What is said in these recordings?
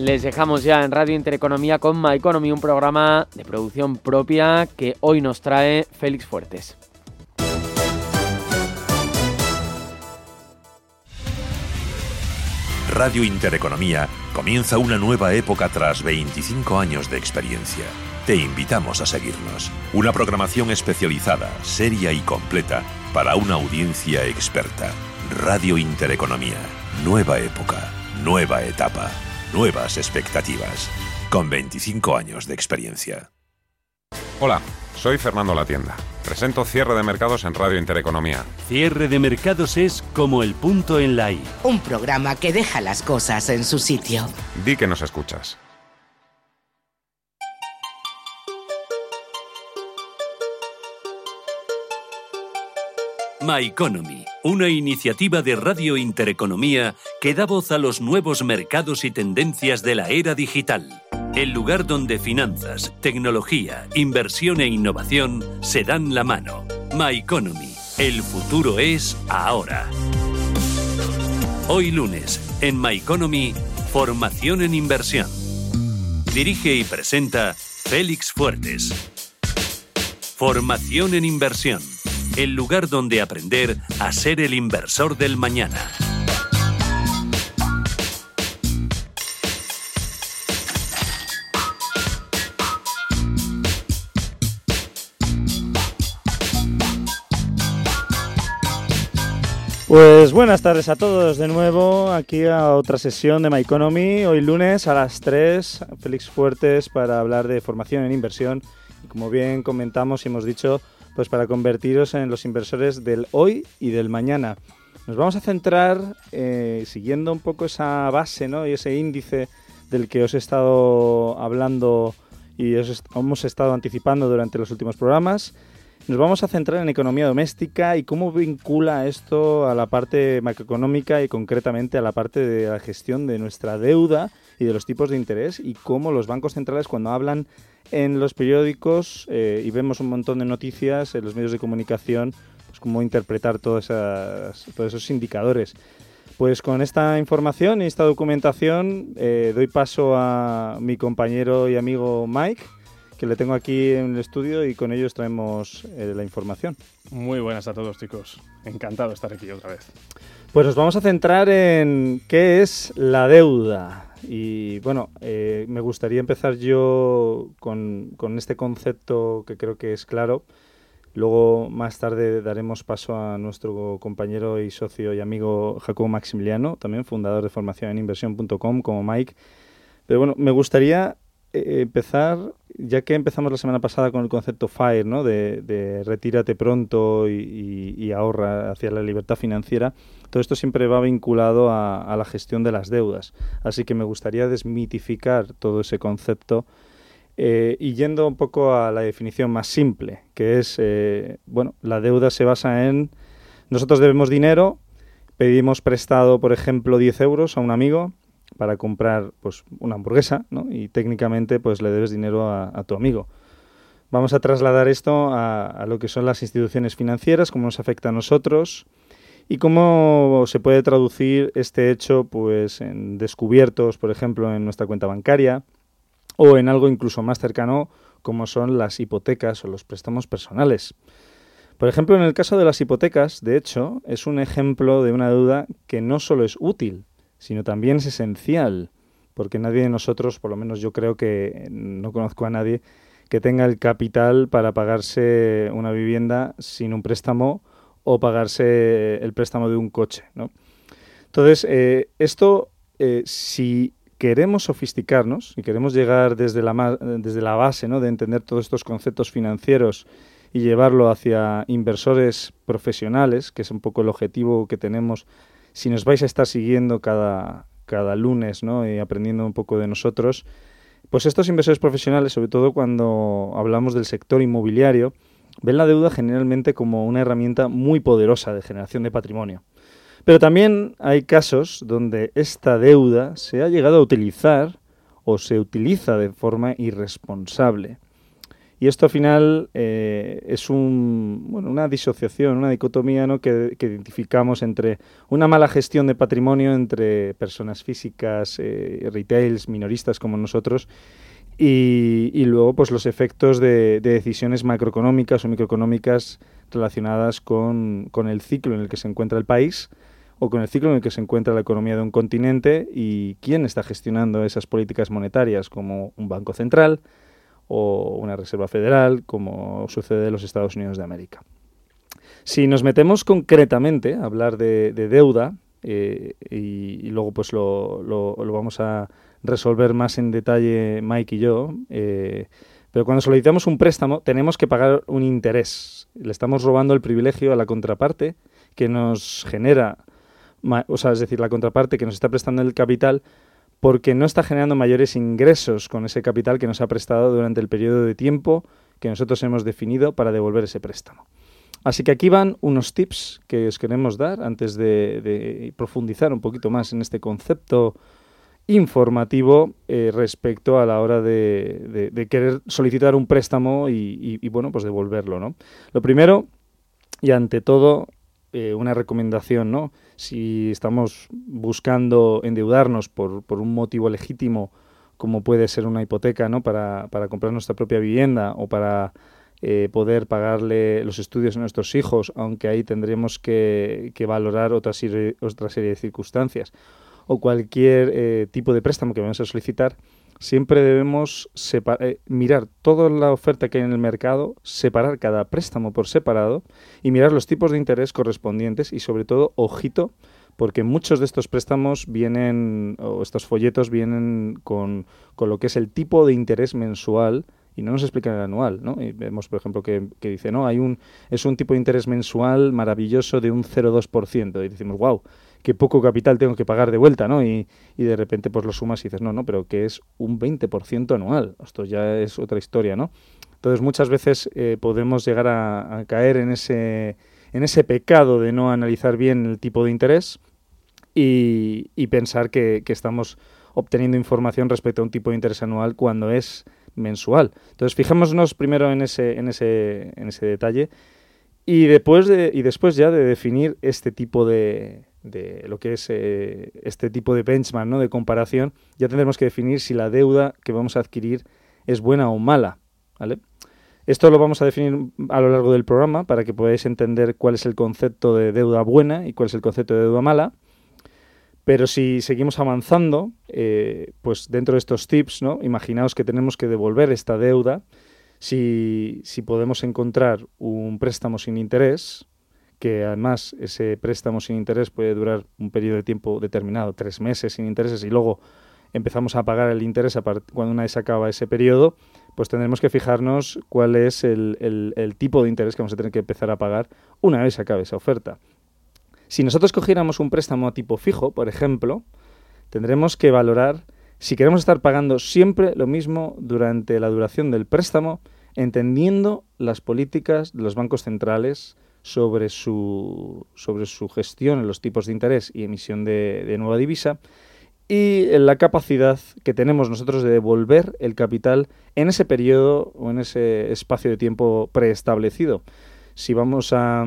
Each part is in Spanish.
Les dejamos ya en Radio Intereconomía con My Economy, un programa de producción propia que hoy nos trae Félix Fuertes. Radio Intereconomía comienza una nueva época tras 25 años de experiencia. Te invitamos a seguirnos. Una programación especializada, seria y completa para una audiencia experta. Radio Intereconomía. Nueva época, nueva etapa, nuevas expectativas. Con 25 años de experiencia. Hola, soy Fernando Latienda. Presento Cierre de Mercados en Radio Intereconomía. Cierre de Mercados es como el punto en la I. Un programa que deja las cosas en su sitio. Di que nos escuchas. My Economy, una iniciativa de Radio Intereconomía que da voz a los nuevos mercados y tendencias de la era digital. El lugar donde finanzas, tecnología, inversión e innovación se dan la mano. My Economy, el futuro es ahora. Hoy lunes, en My Economy, formación en inversión. Dirige y presenta Félix Fuertes. Formación en inversión el lugar donde aprender a ser el inversor del mañana. Pues buenas tardes a todos de nuevo, aquí a otra sesión de My Economy, hoy lunes a las 3, Félix Fuertes para hablar de formación en inversión y como bien comentamos y hemos dicho, pues para convertiros en los inversores del hoy y del mañana. Nos vamos a centrar, eh, siguiendo un poco esa base ¿no? y ese índice del que os he estado hablando y os hemos estado anticipando durante los últimos programas. Nos vamos a centrar en economía doméstica y cómo vincula esto a la parte macroeconómica y concretamente a la parte de la gestión de nuestra deuda y de los tipos de interés y cómo los bancos centrales cuando hablan en los periódicos eh, y vemos un montón de noticias en los medios de comunicación, pues cómo interpretar todos esos indicadores. Pues con esta información y esta documentación eh, doy paso a mi compañero y amigo Mike, que le tengo aquí en el estudio y con ellos traemos eh, la información. Muy buenas a todos chicos, encantado de estar aquí otra vez. Pues nos vamos a centrar en qué es la deuda. Y bueno, eh, me gustaría empezar yo con, este concepto que creo que es claro. Luego, más tarde, daremos paso a nuestro compañero y socio y amigo Jacobo Maximiliano, también fundador de formación en inversión.com, como Mike. Pero bueno, me gustaría eh, empezar, ya que empezamos la semana pasada con el concepto FIRE, ¿no? de, retírate pronto y, ahorra hacia la libertad financiera, todo esto siempre va vinculado a, la gestión de las deudas. Así que me gustaría desmitificar todo ese concepto eh, y yendo un poco a la definición más simple, que es, eh, bueno, la deuda se basa en, nosotros debemos dinero, pedimos prestado, por ejemplo, 10 euros a un amigo, para comprar pues una hamburguesa, ¿no? Y técnicamente pues le debes dinero a, tu amigo. Vamos a trasladar esto a, lo que son las instituciones financieras, cómo nos afecta a nosotros y cómo se puede traducir este hecho pues en descubiertos, por ejemplo, en nuestra cuenta bancaria o en algo incluso más cercano como son las hipotecas o los préstamos personales. Por ejemplo, en el caso de las hipotecas, de hecho, es un ejemplo de una deuda que no solo es útil, sino también es esencial, porque nadie de nosotros, por lo menos yo creo que no conozco a nadie, que tenga el capital para pagarse una vivienda sin un préstamo o pagarse el préstamo de un coche. ¿no? Entonces, eh, esto, eh, si queremos sofisticarnos y queremos llegar desde la, desde la base ¿no? de entender todos estos conceptos financieros y llevarlo hacia inversores profesionales, que es un poco el objetivo que tenemos si nos vais a estar siguiendo cada, cada lunes ¿no? y aprendiendo un poco de nosotros, pues estos inversores profesionales, sobre todo cuando hablamos del sector inmobiliario, ven la deuda generalmente como una herramienta muy poderosa de generación de patrimonio. Pero también hay casos donde esta deuda se ha llegado a utilizar o se utiliza de forma irresponsable. Y esto al final eh, es un, bueno, una disociación, una dicotomía ¿no? que, identificamos entre una mala gestión de patrimonio entre personas físicas, eh, retails, minoristas como nosotros, y, luego pues los efectos de, de, decisiones macroeconómicas o microeconómicas relacionadas con el ciclo en el que se encuentra el país o con el ciclo en el que se encuentra la economía de un continente y quién está gestionando esas políticas monetarias como un banco central, o una reserva federal, como sucede en los Estados Unidos de América. Si nos metemos concretamente a hablar de, deuda, eh, y, luego pues lo, lo, vamos a resolver más en detalle Mike y yo, eh, pero cuando solicitamos un préstamo tenemos que pagar un interés. Le estamos robando el privilegio a la contraparte que nos genera, o sea, es decir, la contraparte que nos está prestando el capital porque no está generando mayores ingresos con ese capital que nos ha prestado durante el periodo de tiempo que nosotros hemos definido para devolver ese préstamo. Así que aquí van unos tips que os queremos dar antes de, profundizar un poquito más en este concepto informativo eh, respecto a la hora de, querer solicitar un préstamo y, y, bueno, pues devolverlo, ¿no? Lo primero y ante todo eh, una recomendación, ¿no? Si estamos buscando endeudarnos por, por, un motivo legítimo, como puede ser una hipoteca, ¿no? Para, para comprar nuestra propia vivienda o para eh, poder pagarle los estudios a nuestros hijos, aunque ahí tendremos que, que valorar otra serie, otra serie de circunstancias, o cualquier eh, tipo de préstamo que vamos a solicitar, siempre debemos eh, mirar toda la oferta que hay en el mercado, separar cada préstamo por separado y mirar los tipos de interés correspondientes y sobre todo, ojito, porque muchos de estos préstamos vienen, o estos folletos vienen con, con lo que es el tipo de interés mensual y no nos explican el anual, ¿no? Y vemos, por ejemplo, que, que, dice, no, hay un, es un tipo de interés mensual maravilloso de un 0,2%. Y decimos, wow, qué poco capital tengo que pagar de vuelta, ¿no? Y, y de repente pues lo sumas y dices, no, no, pero que es un 20% anual. Esto ya es otra historia, ¿no? Entonces muchas veces eh, podemos llegar a, caer en ese, en ese pecado de no analizar bien el tipo de interés y, pensar que, que estamos obteniendo información respecto a un tipo de interés anual cuando es mensual. Entonces, fijémonos primero en ese, en ese, en ese detalle y después, de, y después ya de definir este tipo de, de lo que es eh, este tipo de benchmark, ¿no? de comparación, ya tendremos que definir si la deuda que vamos a adquirir es buena o mala. ¿vale? Esto lo vamos a definir a lo largo del programa para que podáis entender cuál es el concepto de deuda buena y cuál es el concepto de deuda mala. Pero si seguimos avanzando, eh, pues dentro de estos tips, ¿no? imaginaos que tenemos que devolver esta deuda. Si, si podemos encontrar un préstamo sin interés, que además ese préstamo sin interés puede durar un periodo de tiempo determinado, tres meses sin intereses, y luego empezamos a pagar el interés cuando una vez acaba ese periodo, pues tendremos que fijarnos cuál es el, el, tipo de interés que vamos a tener que empezar a pagar una vez acabe esa oferta. Si nosotros cogiéramos un préstamo a tipo fijo, por ejemplo, tendremos que valorar si queremos estar pagando siempre lo mismo durante la duración del préstamo, entendiendo las políticas de los bancos centrales, sobre su, sobre su gestión en los tipos de interés y emisión de, nueva divisa y la capacidad que tenemos nosotros de devolver el capital en ese periodo o en ese espacio de tiempo preestablecido. Si vamos a,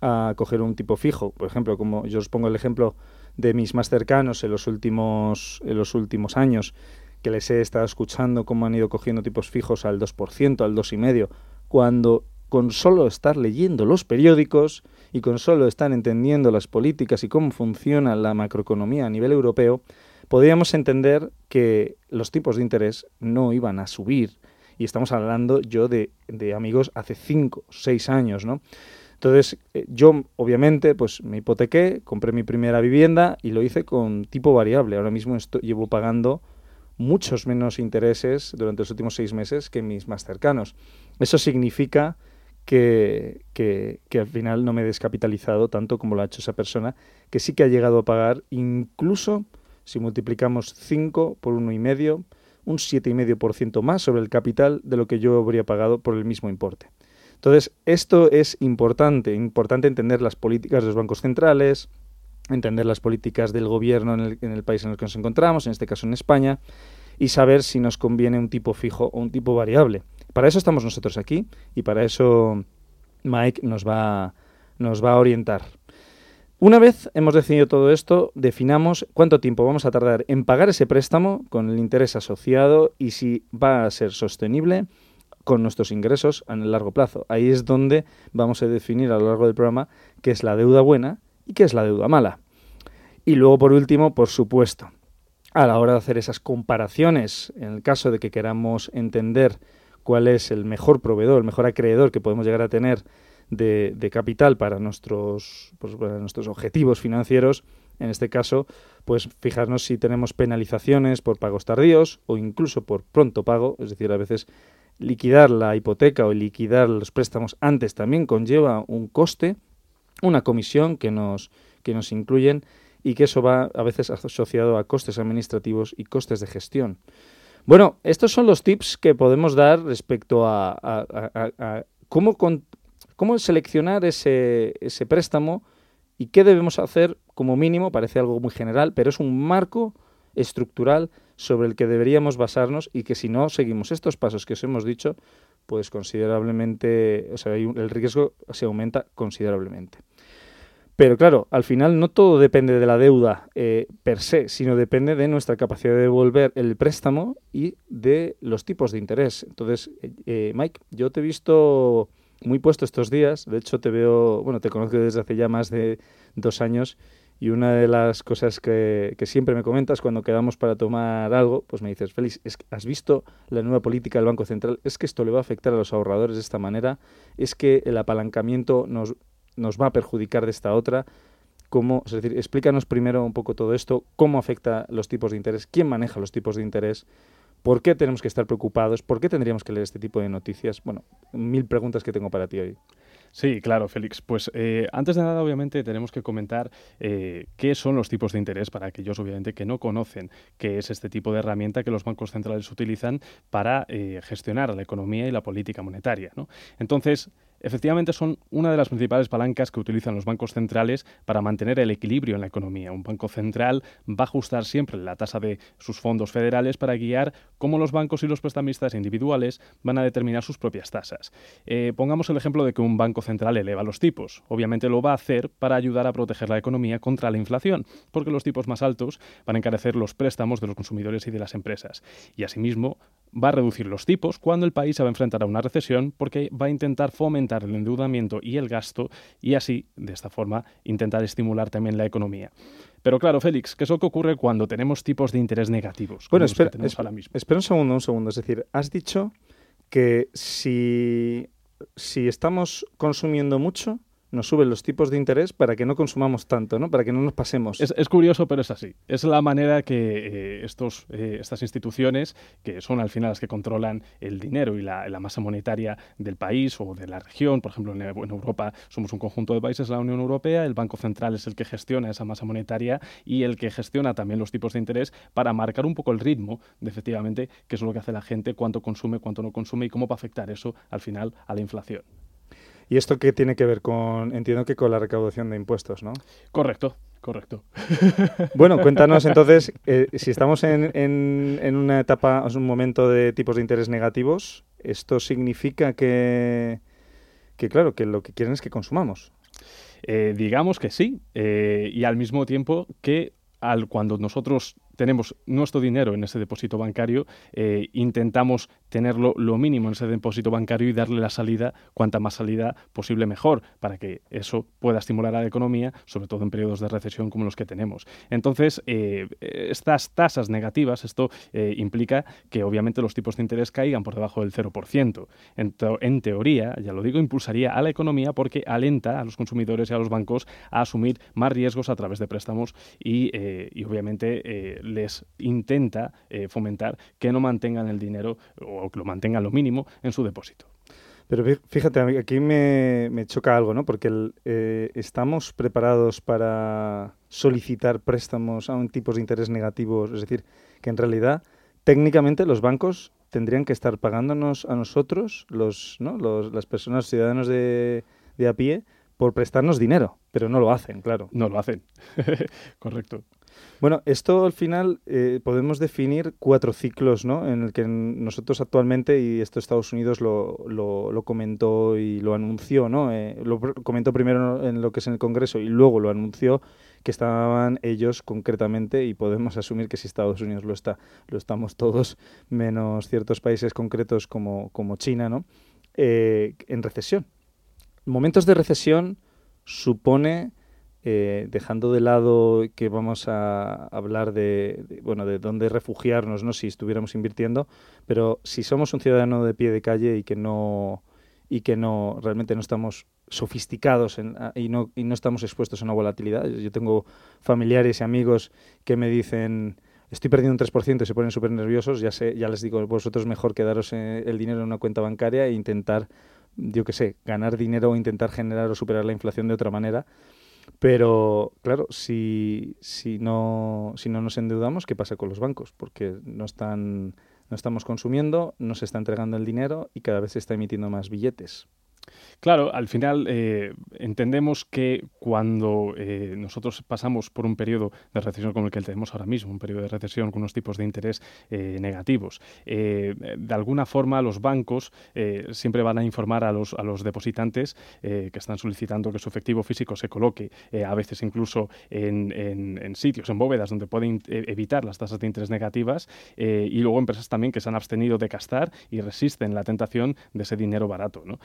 a coger un tipo fijo, por ejemplo, como yo os pongo el ejemplo de mis más cercanos en los últimos, en los últimos años, que les he estado escuchando cómo han ido cogiendo tipos fijos al 2%, al 2,5%, cuando con solo estar leyendo los periódicos y con solo estar entendiendo las políticas y cómo funciona la macroeconomía a nivel europeo, podríamos entender que los tipos de interés no iban a subir. Y estamos hablando yo de, de amigos hace 5, 6 años, ¿no? Entonces, eh, yo obviamente pues me hipotequé, compré mi primera vivienda y lo hice con tipo variable. Ahora mismo estoy, llevo pagando muchos menos intereses durante los últimos seis meses que mis más cercanos. Eso significa que, al final no me he descapitalizado tanto como lo ha hecho esa persona, que sí que ha llegado a pagar, incluso si multiplicamos 5 por 1,5, un 7,5% más sobre el capital de lo que yo habría pagado por el mismo importe. Entonces, esto es importante, importante entender las políticas de los bancos centrales, entender las políticas del gobierno en el, en el país en el que nos encontramos, en este caso en España, y saber si nos conviene un tipo fijo o un tipo variable. Para eso estamos nosotros aquí y para eso Mike nos va, nos va a orientar. Una vez hemos decidido todo esto, definamos cuánto tiempo vamos a tardar en pagar ese préstamo con el interés asociado y si va a ser sostenible con nuestros ingresos en el largo plazo. Ahí es donde vamos a definir a lo largo del programa qué es la deuda buena y qué es la deuda mala. Y luego, por último, por supuesto, a la hora de hacer esas comparaciones, en el caso de que queramos entender cuál es el mejor proveedor, el mejor acreedor que podemos llegar a tener de, capital para nuestros, pues, para nuestros objetivos financieros, en este caso, pues fijarnos si tenemos penalizaciones por pagos tardíos o incluso por pronto pago, es decir, a veces liquidar la hipoteca o liquidar los préstamos antes también conlleva un coste, una comisión que nos, que nos incluyen y que eso va a veces asociado a costes administrativos y costes de gestión. Bueno, estos son los tips que podemos dar respecto a, cómo, ¿Cómo seleccionar ese, ese préstamo y qué debemos hacer como mínimo? Parece algo muy general, pero es un marco estructural sobre el que deberíamos basarnos y que si no seguimos estos pasos que os hemos dicho, pues considerablemente, o sea, el riesgo se aumenta considerablemente. Pero claro, al final no todo depende de la deuda eh, per se, sino depende de nuestra capacidad de devolver el préstamo y de los tipos de interés. Entonces, eh, eh, Mike, yo te he visto muy puesto estos días. De hecho, te veo, bueno, te conozco desde hace ya más de dos años y una de las cosas que, siempre me comentas cuando quedamos para tomar algo, pues me dices, Félix, es ¿has visto la nueva política del Banco Central? Es que esto le va a afectar a los ahorradores de esta manera, es que el apalancamiento nos, nos va a perjudicar de esta otra. ¿Cómo, es decir, explícanos primero un poco todo esto, cómo afecta los tipos de interés, quién maneja los tipos de interés, ¿Por qué tenemos que estar preocupados? ¿Por qué tendríamos que leer este tipo de noticias? Bueno, mil preguntas que tengo para ti hoy. Sí, claro, Félix. Pues eh, antes de nada, obviamente, tenemos que comentar eh, qué son los tipos de interés para aquellos, obviamente, que no conocen qué es este tipo de herramienta que los bancos centrales utilizan para eh, gestionar la economía y la política monetaria. ¿no? Entonces, efectivamente son una de las principales palancas que utilizan los bancos centrales para mantener el equilibrio en la economía. Un banco central va a ajustar siempre la tasa de sus fondos federales para guiar cómo los bancos y los prestamistas individuales van a determinar sus propias tasas. Eh, pongamos el ejemplo de que un banco central eleva los tipos. Obviamente lo va a hacer para ayudar a proteger la economía contra la inflación, porque los tipos más altos van a encarecer los préstamos de los consumidores y de las empresas. Y asimismo va a reducir los tipos cuando el país se va a enfrentar a una recesión porque va a intentar fomentar el endeudamiento y el gasto y así, de esta forma, intentar estimular también la economía. Pero claro, Félix, ¿qué es lo que ocurre cuando tenemos tipos de interés negativos? Bueno, espera, espera un segundo, un segundo. Es decir, has dicho que si, si estamos consumiendo mucho, nos suben los tipos de interés para que no consumamos tanto, ¿no? Para que no nos pasemos. Es, curioso, pero es así. Es la manera que eh, estos, eh, estas instituciones, que son al final las que controlan el dinero y la, masa monetaria del país o de la región, por ejemplo, en, Europa somos un conjunto de países, la Unión Europea, el Banco Central es el que gestiona esa masa monetaria y el que gestiona también los tipos de interés para marcar un poco el ritmo de efectivamente qué es lo que hace la gente, cuánto consume, cuánto no consume y cómo va a afectar eso al final a la inflación. ¿Y esto qué tiene que ver con, entiendo que con la recaudación de impuestos, ¿no? Correcto, correcto. Bueno, cuéntanos entonces, eh, si estamos en, en, una etapa, en un momento de tipos de interés negativos, ¿esto significa que, que claro, que lo que quieren es que consumamos? Eh, digamos que sí, eh, y al mismo tiempo que al, cuando nosotros tenemos nuestro dinero en ese depósito bancario, eh, intentamos tenerlo lo mínimo en ese depósito bancario y darle la salida, cuanta más salida posible mejor, para que eso pueda estimular a la economía, sobre todo en periodos de recesión como los que tenemos. Entonces, eh, estas tasas negativas, esto eh, implica que obviamente los tipos de interés caigan por debajo del 0%. En, en teoría, ya lo digo, impulsaría a la economía porque alenta a los consumidores y a los bancos a asumir más riesgos a través de préstamos y, y obviamente les intenta eh, fomentar que no mantengan el dinero o que lo mantengan lo mínimo en su depósito. Pero fíjate, aquí me, choca algo, ¿no? Porque eh, estamos preparados para solicitar préstamos a un tipos de interés negativos, es decir, que en realidad técnicamente los bancos tendrían que estar pagándonos a nosotros, los, ¿no? los, las personas ciudadanos de, de a pie, por prestarnos dinero, pero no lo hacen, claro. No lo hacen, correcto. Bueno, esto al final eh, podemos definir cuatro ciclos, ¿no? En el que nosotros actualmente, y esto Estados Unidos lo, lo, comentó y lo anunció, ¿no? Eh, lo comentó primero en lo que es en el Congreso y luego lo anunció que estaban ellos concretamente, y podemos asumir que si Estados Unidos lo está, lo estamos todos, menos ciertos países concretos como, China, ¿no? Eh, en recesión. Momentos de recesión supone eh, dejando de lado que vamos a hablar de, bueno de dónde refugiarnos no si estuviéramos invirtiendo pero si somos un ciudadano de pie de calle y que no y que no realmente no estamos sofisticados y, no, y no estamos expuestos a una volatilidad. Yo tengo familiares y amigos que me dicen estoy perdiendo un 3% y se ponen súper nerviosos ya sé ya les digo vosotros mejor quedaros eh, el dinero en una cuenta bancaria e intentar yo qué sé ganar dinero o intentar generar o superar la inflación de otra manera pero, claro, si, si, no, si no nos endeudamos, ¿qué pasa con los bancos? Porque no, están, no estamos consumiendo, no se está entregando el dinero y cada vez se está emitiendo más billetes. Claro, al final eh, entendemos que cuando eh, nosotros pasamos por un periodo de recesión como el que tenemos ahora mismo, un periodo de recesión con unos tipos de interés eh, negativos, de alguna forma los bancos siempre van a informar a los, a los depositantes que están solicitando que su efectivo físico se coloque, a veces incluso en, en, sitios, en bóvedas donde pueden evitar las tasas de interés negativas, y luego empresas también que se han abstenido de gastar y resisten la tentación de ese dinero barato. ¿no?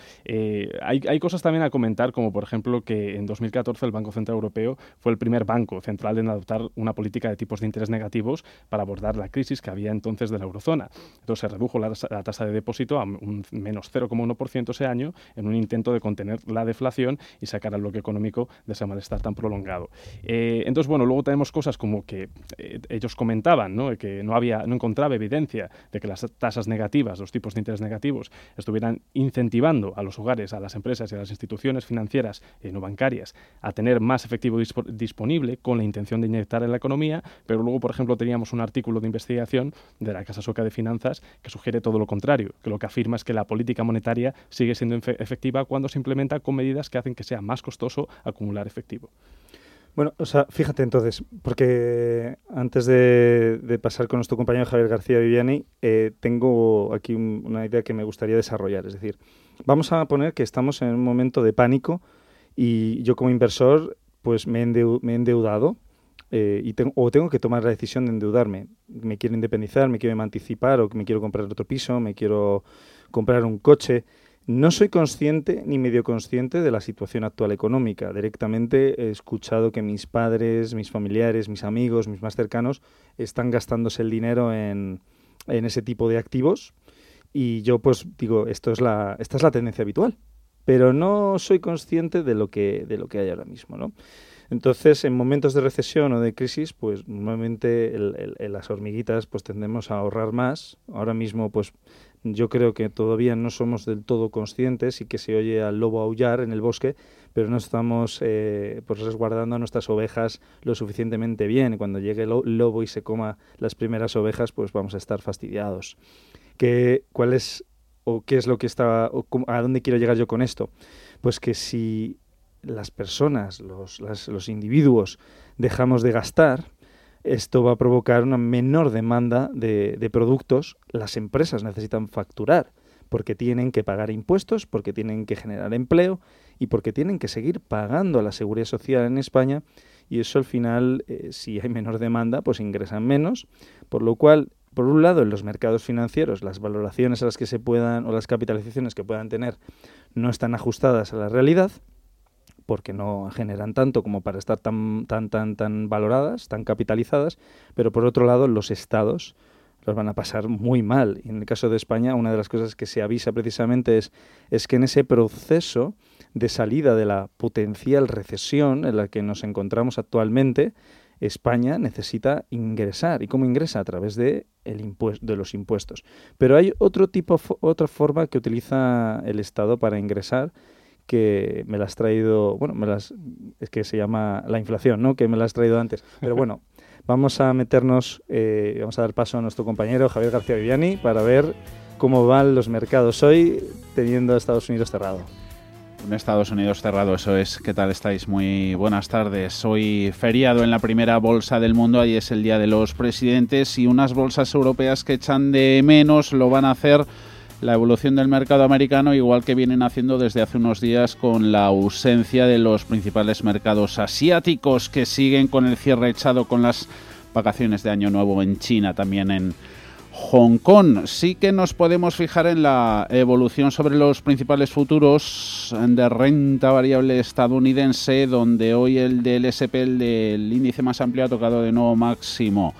Hay, cosas también a comentar, como por ejemplo que en 2014 el Banco Central Europeo fue el primer banco central en adoptar una política de tipos de interés negativos para abordar la crisis que había entonces de la eurozona. Entonces se redujo la, tasa de depósito a un menos 0,1% ese año en un intento de contener la deflación y sacar al bloque económico de ese malestar tan prolongado. Eh, entonces, bueno, luego tenemos cosas como que eh, ellos comentaban ¿no? que no, había, no encontraba evidencia de que las tasas negativas, los tipos de interés negativos, estuvieran incentivando a los hogares, a las empresas y a las instituciones financieras y no bancarias a tener más efectivo disponible con la intención de inyectar en la economía, pero luego, por ejemplo, teníamos un artículo de investigación de la Casa Soca de Finanzas que sugiere todo lo contrario, que lo que afirma es que la política monetaria sigue siendo efectiva cuando se implementa con medidas que hacen que sea más costoso acumular efectivo. Bueno, o sea, fíjate entonces, porque antes de, pasar con nuestro compañero Javier García Viviani, eh, tengo aquí una idea que me gustaría desarrollar. Es decir, vamos a poner que estamos en un momento de pánico y yo como inversor pues me he, endeudado eh, y o tengo que tomar la decisión de endeudarme. Me quiero independizar, me quiero emancipar o me quiero comprar otro piso, me quiero comprar un coche. No soy consciente ni medio consciente de la situación actual económica. Directamente he escuchado que mis padres, mis familiares, mis amigos, mis más cercanos están gastándose el dinero en ese tipo de activos y yo pues digo, esto es la, esta es la tendencia habitual, pero no soy consciente de lo que, de lo que hay ahora mismo, ¿no? Entonces, en momentos de recesión o de crisis, pues normalmente las hormiguitas pues tendemos a ahorrar más. Ahora mismo, pues yo creo que todavía no somos del todo conscientes y que se oye al lobo aullar en el bosque, pero no estamos eh, pues resguardando a nuestras ovejas lo suficientemente bien. Cuando llegue el lobo y se coma las primeras ovejas, pues vamos a estar fastidiados. ¿Qué, ¿Cuál es o qué es lo que está, a dónde quiero llegar yo con esto? Pues que si las personas, los, los individuos, dejamos de gastar, esto va a provocar una menor demanda de, de productos. Las empresas necesitan facturar porque tienen que pagar impuestos, porque tienen que generar empleo y porque tienen que seguir pagando a la seguridad social en España y eso al final, eh, si hay menor demanda, pues ingresan menos, por lo cual, por un lado, en los mercados financieros, las valoraciones a las que se puedan o las capitalizaciones que puedan tener no están ajustadas a la realidad, porque no generan tanto como para estar tan, tan, tan, tan valoradas, tan capitalizadas, pero por otro lado los estados los van a pasar muy mal. Y en el caso de España, una de las cosas que se avisa precisamente es, es que en ese proceso de salida de la potencial recesión en la que nos encontramos actualmente, España necesita ingresar. ¿Y cómo ingresa? A través de, el de los impuestos. Pero hay otro tipo, otra forma que utiliza el Estado para ingresar, que me las has traído, bueno, me las, es que se llama la inflación, ¿no? Que me las has traído antes. Pero bueno, vamos a meternos, eh, vamos a dar paso a nuestro compañero Javier García Viviani para ver cómo van los mercados hoy teniendo a Estados Unidos cerrado. Un Estados Unidos cerrado, eso es. ¿Qué tal estáis? Muy buenas tardes. Hoy feriado en la primera bolsa del mundo, ahí es el Día de los Presidentes y unas bolsas europeas que echan de menos lo van a hacer la evolución del mercado americano, igual que vienen haciendo desde hace unos días con la ausencia de los principales mercados asiáticos que siguen con el cierre echado con las vacaciones de Año Nuevo en China, también en Hong Kong. Sí que nos podemos fijar en la evolución sobre los principales futuros de renta variable estadounidense, donde hoy el del SP, el del índice más amplio, ha tocado de nuevo máximo.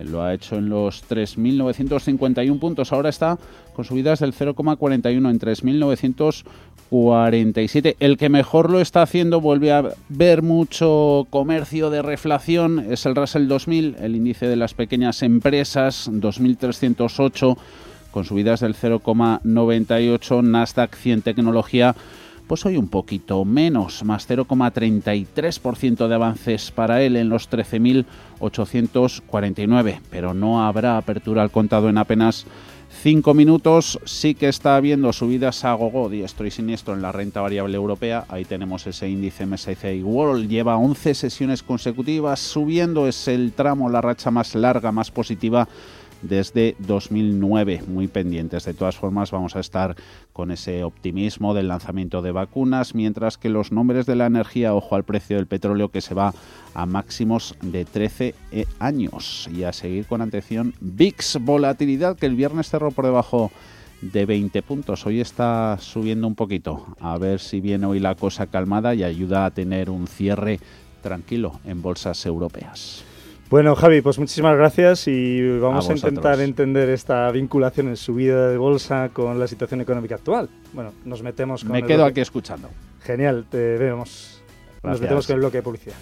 Lo ha hecho en los 3.951 puntos. Ahora está con subidas del 0,41 en 3.947. El que mejor lo está haciendo, vuelve a ver mucho comercio de reflación, es el Russell 2000, el índice de las pequeñas empresas, 2.308, con subidas del 0,98. Nasdaq 100 tecnología pues hoy un poquito menos, más 0,33% de avances para él en los 13.849, pero no habrá apertura al contado en apenas 5 minutos. Sí que está habiendo subidas a gogo, diestro y siniestro en la renta variable europea. Ahí tenemos ese índice MSCI World, lleva 11 sesiones consecutivas subiendo, es el tramo, la racha más larga, más positiva desde 2009. Muy pendientes. De todas formas, vamos a estar con ese optimismo del lanzamiento de vacunas, mientras que los nombres de la energía, ojo al precio del petróleo que se va a máximos de 13 eh, años. Y a seguir con atención, VIX, volatilidad que el viernes cerró por debajo de 20 puntos. Hoy está subiendo un poquito. A ver si viene hoy la cosa calmada y ayuda a tener un cierre tranquilo en bolsas europeas. Bueno, Javi, pues muchísimas gracias y vamos a, intentar entender esta vinculación en subida de bolsa con la situación económica actual. Bueno, nos metemos con Me quedo aquí escuchando. Genial, te vemos. Nos metemos con el bloque de publicidad.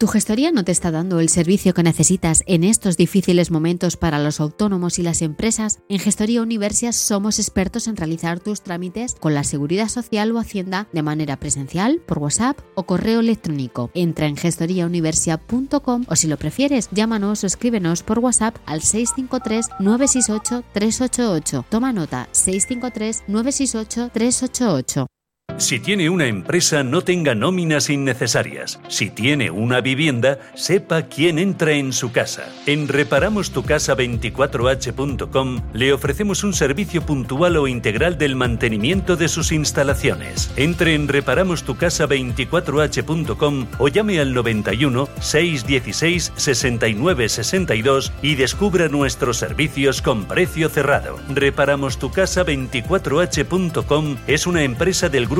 ¿Tu gestoría no te está dando el servicio que necesitas en estos difíciles momentos para los autónomos y las empresas? En Gestoría Universias somos expertos en realizar tus trámites con la Seguridad Social o Hacienda de manera presencial, por WhatsApp o correo electrónico. Entra en gestoriauniversia.com o si lo prefieres, llámanos o escríbenos por WhatsApp al 653 968 388. Toma nota 653 968 388. Si tiene una empresa, no tenga nóminas innecesarias. Si tiene una vivienda, sepa quién entra en su casa. En reparamostucasa24h.com le ofrecemos un servicio puntual o integral del mantenimiento de sus instalaciones. Entre en reparamostucasa24h.com o llame al 91 616 69 62 y descubra nuestros servicios con precio cerrado. Reparamostucasa24h.com es una empresa del grupo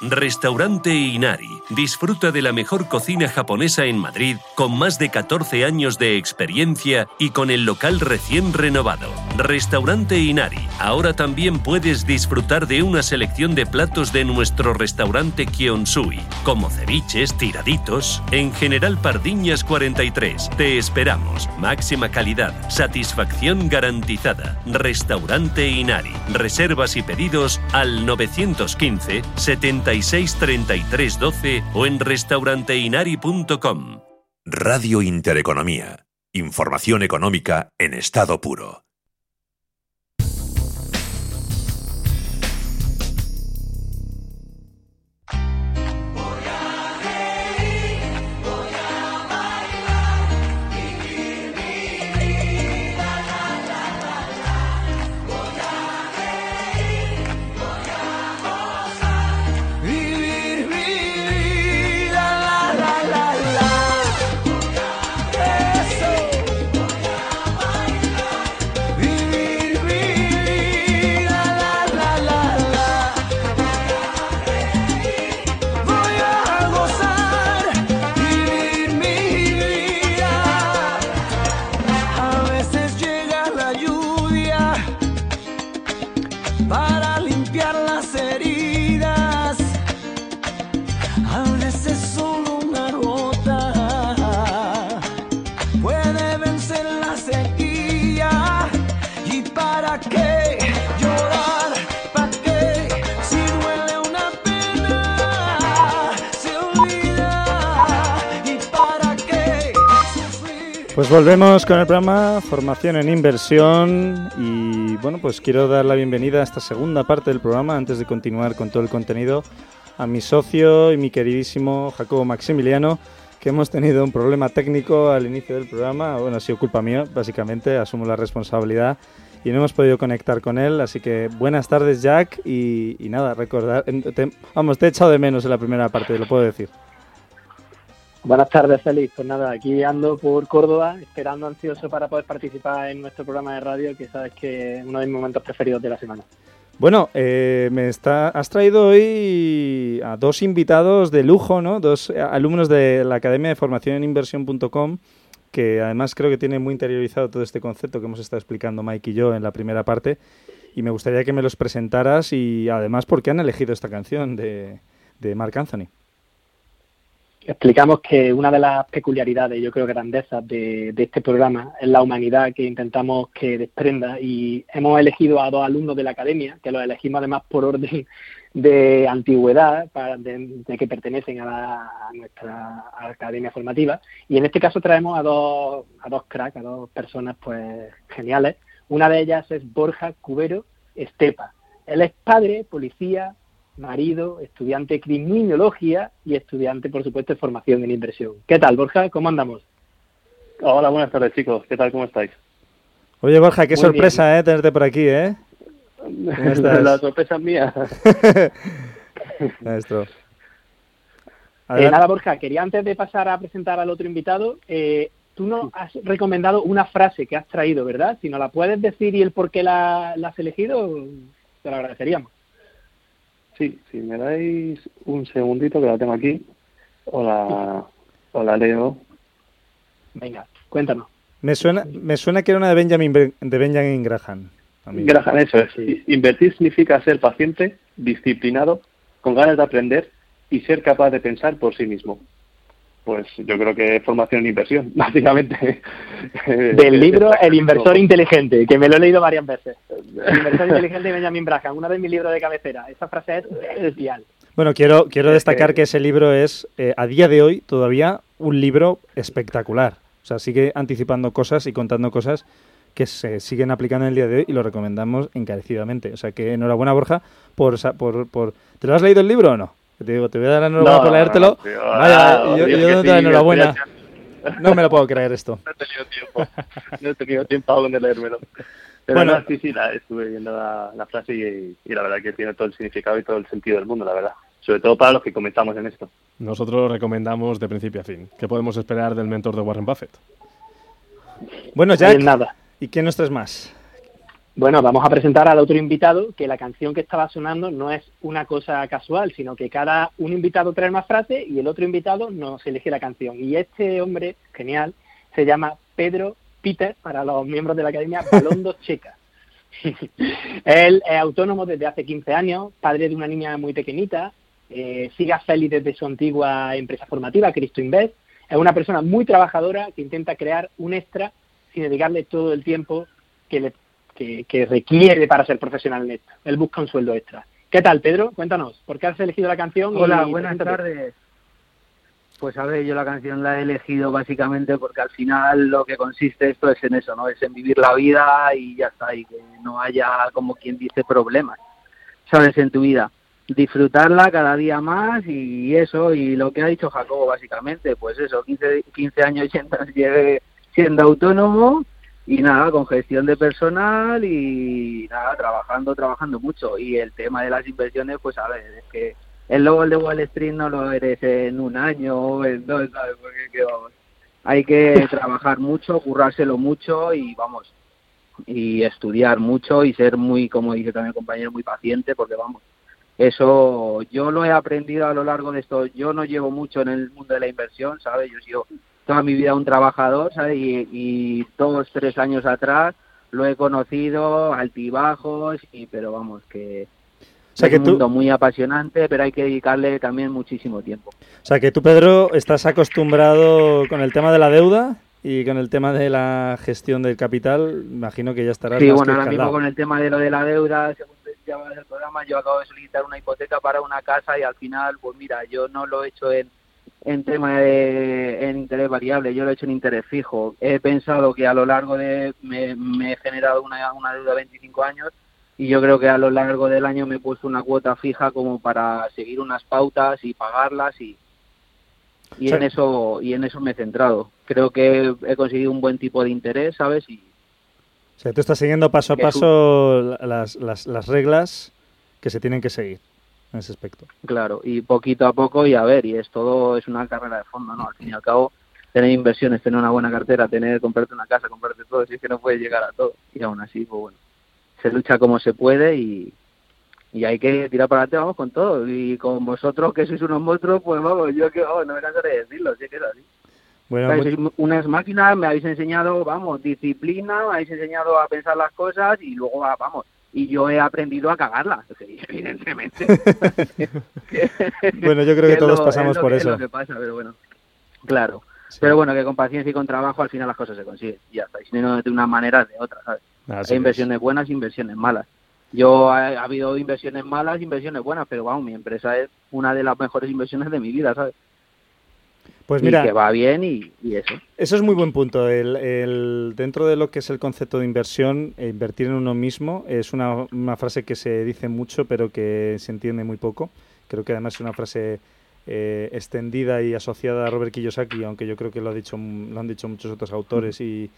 Restaurante Inari. Disfruta de la mejor cocina japonesa en Madrid con más de 14 años de experiencia y con el local recién renovado. Restaurante Inari. Ahora también puedes disfrutar de una selección de platos de nuestro restaurante Kionsui, como ceviches, tiraditos. En General Pardiñas 43. Te esperamos. Máxima calidad, satisfacción garantizada. Restaurante Inari. Reservas y pedidos al 915 70 12 o en restauranteinari.com. Radio Intereconomía. Información económica en estado puro. Volvemos con el programa Formación en Inversión y bueno, pues quiero dar la bienvenida a esta segunda parte del programa antes de continuar con todo el contenido a mi socio y mi queridísimo Jacobo Maximiliano que hemos tenido un problema técnico al inicio del programa, bueno, ha sido culpa mía, básicamente, asumo la responsabilidad y no hemos podido conectar con él, así que buenas tardes Jack y, nada, recordar, vamos, te he echado de menos en la primera parte, lo puedo decir. Buenas tardes, Félix. Pues nada, aquí ando por Córdoba, esperando ansioso para poder participar en nuestro programa de radio, que sabes que es uno de mis momentos preferidos de la semana. Bueno, eh, me está, has traído hoy a dos invitados de lujo, ¿no? Dos alumnos de la Academia de Formación en Inversión.com, que además creo que tienen muy interiorizado todo este concepto que hemos estado explicando Mike y yo en la primera parte. Y me gustaría que me los presentaras y además por qué han elegido esta canción de, de Mark Anthony explicamos que una de las peculiaridades, yo creo grandezas de, de, este programa es la humanidad que intentamos que desprenda y hemos elegido a dos alumnos de la academia, que los elegimos además por orden de antigüedad, para, de, que pertenecen a, la, nuestra academia formativa y en este caso traemos a dos, a dos cracks, a dos personas pues geniales. Una de ellas es Borja Cubero Estepa. Él es padre, policía, marido, estudiante de criminología y estudiante, por supuesto, de formación en inversión. ¿Qué tal, Borja? ¿Cómo andamos? Hola, buenas tardes, chicos. ¿Qué tal? ¿Cómo estáis? Oye, Borja, qué sorpresa, ¿eh? Tenerte por aquí, ¿eh? La sorpresa es mía. Maestro. Eh, nada, Borja, quería antes de pasar a presentar al otro invitado, eh, tú nos has recomendado una frase que has traído, ¿verdad? Si nos la puedes decir y el por qué la, la has elegido, te lo agradeceríamos. Sí, si me dais un segundito que la tengo aquí. Hola, hola Leo. Venga, cuéntanos. Me suena, me suena que era una de Benjamin, de Benjamin Graham. Graham, eso es. Invertir significa ser paciente, disciplinado, con ganas de aprender y ser capaz de pensar por sí mismo pues yo creo que formación en inversión, básicamente. Del libro El inversor inteligente, que me lo he leído varias veces. El inversor inteligente de Benjamin Braham, una de mis libros de cabecera. Esa frase es especial. Bueno, quiero, quiero destacar que ese libro es, eh, a día de hoy, todavía un libro espectacular. O sea, sigue anticipando cosas y contando cosas que se siguen aplicando en el día de hoy y lo recomendamos encarecidamente. O sea que enhorabuena, Borja, por, por, por... ¿Te lo has leído el libro o no? Te digo, te voy a dar la enhorabuena por leértelo. Vaya, yo, yo no te doy enhorabuena. No me lo puedo creer esto. No he tenido tiempo. No he tenido tiempo aún de leérmelo. Pero bueno, sí, sí, la, estuve viendo la, frase y, y, la verdad que tiene todo el significado y todo el sentido del mundo, la verdad. Sobre todo para los que comenzamos en esto. Nosotros recomendamos de principio a fin. ¿Qué podemos esperar del mentor de Warren Buffett? Bueno, Jack, nada. ¿y quién nos traes más? Bueno, vamos a presentar al otro invitado, que la canción que estaba sonando no es una cosa casual, sino que cada un invitado trae una frase y el otro invitado nos elige la canción. Y este hombre, genial, se llama Pedro Peter, para los miembros de la Academia Balondo Checa. Él es autónomo desde hace 15 años, padre de una niña muy pequeñita, eh, sigue a Feli desde su antigua empresa formativa, Cristo Invest. Es una persona muy trabajadora que intenta crear un extra sin dedicarle todo el tiempo que le que, requiere para ser profesional en esto. Él busca un sueldo extra. ¿Qué tal, Pedro? Cuéntanos, ¿por qué has elegido la canción? Hola, buenas tardes. Pues a ver, yo la canción la he elegido básicamente porque al final lo que consiste esto es en eso, ¿no? Es en vivir la vida y ya está, y que no haya, como quien dice, problemas, ¿sabes? En tu vida. Disfrutarla cada día más y eso, y lo que ha dicho Jacobo básicamente, pues eso, 15, 15 años siendo autónomo y nada, con gestión de personal y nada, trabajando, trabajando mucho. Y el tema de las inversiones, pues a ver, es que el logo de Wall Street no lo eres en un año o en dos, ¿sabes? Porque hay que trabajar mucho, currárselo mucho y vamos, y estudiar mucho y ser muy, como dice también el compañero, muy paciente, porque vamos, eso yo lo he aprendido a lo largo de esto. Yo no llevo mucho en el mundo de la inversión, ¿sabes? Yo sigo toda mi vida un trabajador, ¿sabes? Y, dos, tres años atrás lo he conocido, altibajos, y, pero vamos, que es un mundo muy apasionante, pero hay que dedicarle también muchísimo tiempo. O sea, que tú, Pedro, estás acostumbrado con el tema de la deuda y con el tema de la gestión del capital, imagino que ya estarás Sí, bueno, ahora mismo con el tema de lo de la deuda, según llamas el programa, yo acabo de solicitar una hipoteca para una casa y al final, pues mira, yo no lo he hecho en en tema de en interés variable, yo lo he hecho en interés fijo. He pensado que a lo largo de me, me he generado una, una deuda de 25 años y yo creo que a lo largo del año me he puesto una cuota fija como para seguir unas pautas y pagarlas y y en eso y en eso me he centrado. Creo que he conseguido un buen tipo de interés, ¿sabes? Y o sea, tú estás siguiendo paso a paso las, las, las reglas que se tienen que seguir en ese aspecto. Claro, y poquito a poco y a ver, y es todo, es una carrera de fondo, ¿no? Al fin y al cabo, tener inversiones, tener una buena cartera, tener, comprarte una casa, comprarte todo, si es que no puedes llegar a todo. Y aún así, pues bueno, se lucha como se puede y, y hay que tirar para adelante, vamos con todo. Y con vosotros, que sois unos monstruos, pues vamos, yo que, oh, no me cansaré de decirlo, si es que es así. Bueno, sois unas máquinas, me habéis enseñado, vamos, disciplina, me habéis enseñado a pensar las cosas y luego, vamos, y yo he aprendido a cagarlas, evidentemente. bueno, yo creo que, todos pasamos por eso. Es lo que pasa, pero bueno, claro. Pero bueno, que con paciencia y con trabajo al final las cosas se consiguen. Y ya está. Y si no, de una manera de otra, ¿sabes? Hay inversiones buenas, inversiones malas. Yo ha, habido inversiones malas, inversiones buenas, pero vamos, mi empresa es una de las mejores inversiones de mi vida, ¿sabes? Pues mira, y que va bien y, eso. Eso es muy buen punto. El, dentro de lo que es el concepto de inversión, eh, invertir en uno mismo es una, una, frase que se dice mucho, pero que se entiende muy poco. Creo que además es una frase eh, extendida y asociada a Robert Kiyosaki, aunque yo creo que lo, ha dicho, lo han dicho muchos otros autores y,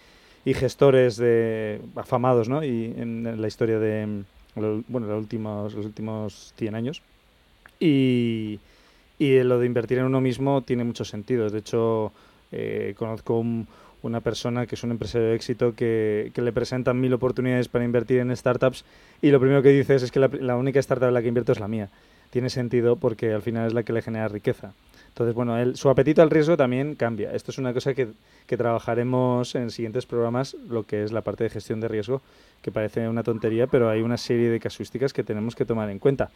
y gestores de, afamados ¿no? y en la historia de, bueno, los últimos, los últimos 100 años. Y, y lo de invertir en uno mismo tiene muchos sentidos. De hecho, eh, conozco una persona que es un empresario de éxito que, que, le presentan mil oportunidades para invertir en startups y lo primero que dices es que la, la, única startup en la que invierto es la mía. Tiene sentido porque al final es la que le genera riqueza. Entonces, bueno, él, su apetito al riesgo también cambia. Esto es una cosa que, que trabajaremos en siguientes programas, lo que es la parte de gestión de riesgo, que parece una tontería, pero hay una serie de casuísticas que tenemos que tomar en cuenta.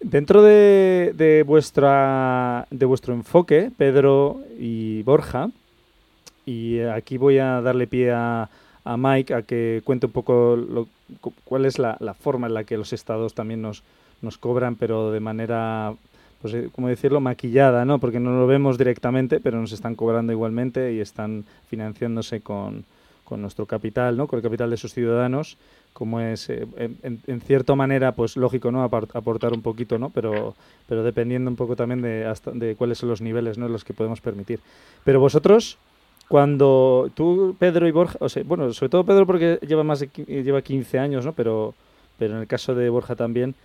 Dentro de, de, vuestra, de vuestro enfoque, Pedro y Borja, y aquí voy a darle pie a, a Mike a que cuente un poco lo, cuál es la, la, forma en la que los estados también nos, nos cobran, pero de manera pues, eh, como decirlo, maquillada, ¿no? Porque no lo vemos directamente, pero nos están cobrando igualmente y están financiándose con, con nuestro capital, ¿no? Con el capital de sus ciudadanos, como es, eh, en, cierta manera, pues lógico, ¿no? Aportar un poquito, ¿no? Pero, pero dependiendo un poco también de, hasta, de cuáles son los niveles, ¿no? Los que podemos permitir. Pero vosotros, cuando tú, Pedro y Borja, o sea, bueno, sobre todo Pedro porque lleva más de, lleva 15 años, ¿no? Pero, pero en el caso de Borja también,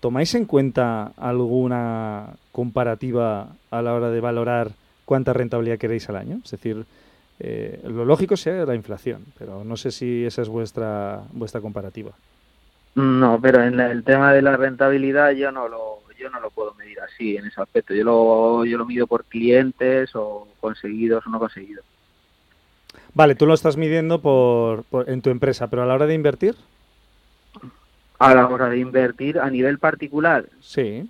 ¿Tomáis en cuenta alguna comparativa a la hora de valorar cuánta rentabilidad queréis al año? Es decir, eh, lo lógico sea la inflación, pero no sé si esa es vuestra vuestra comparativa. No, pero en el tema de la rentabilidad yo no lo yo no lo puedo medir así en ese aspecto. Yo lo yo lo mido por clientes o conseguidos o no conseguidos. Vale, tú lo estás midiendo por, por en tu empresa, pero a la hora de invertir a la hora de invertir a nivel particular. Sí.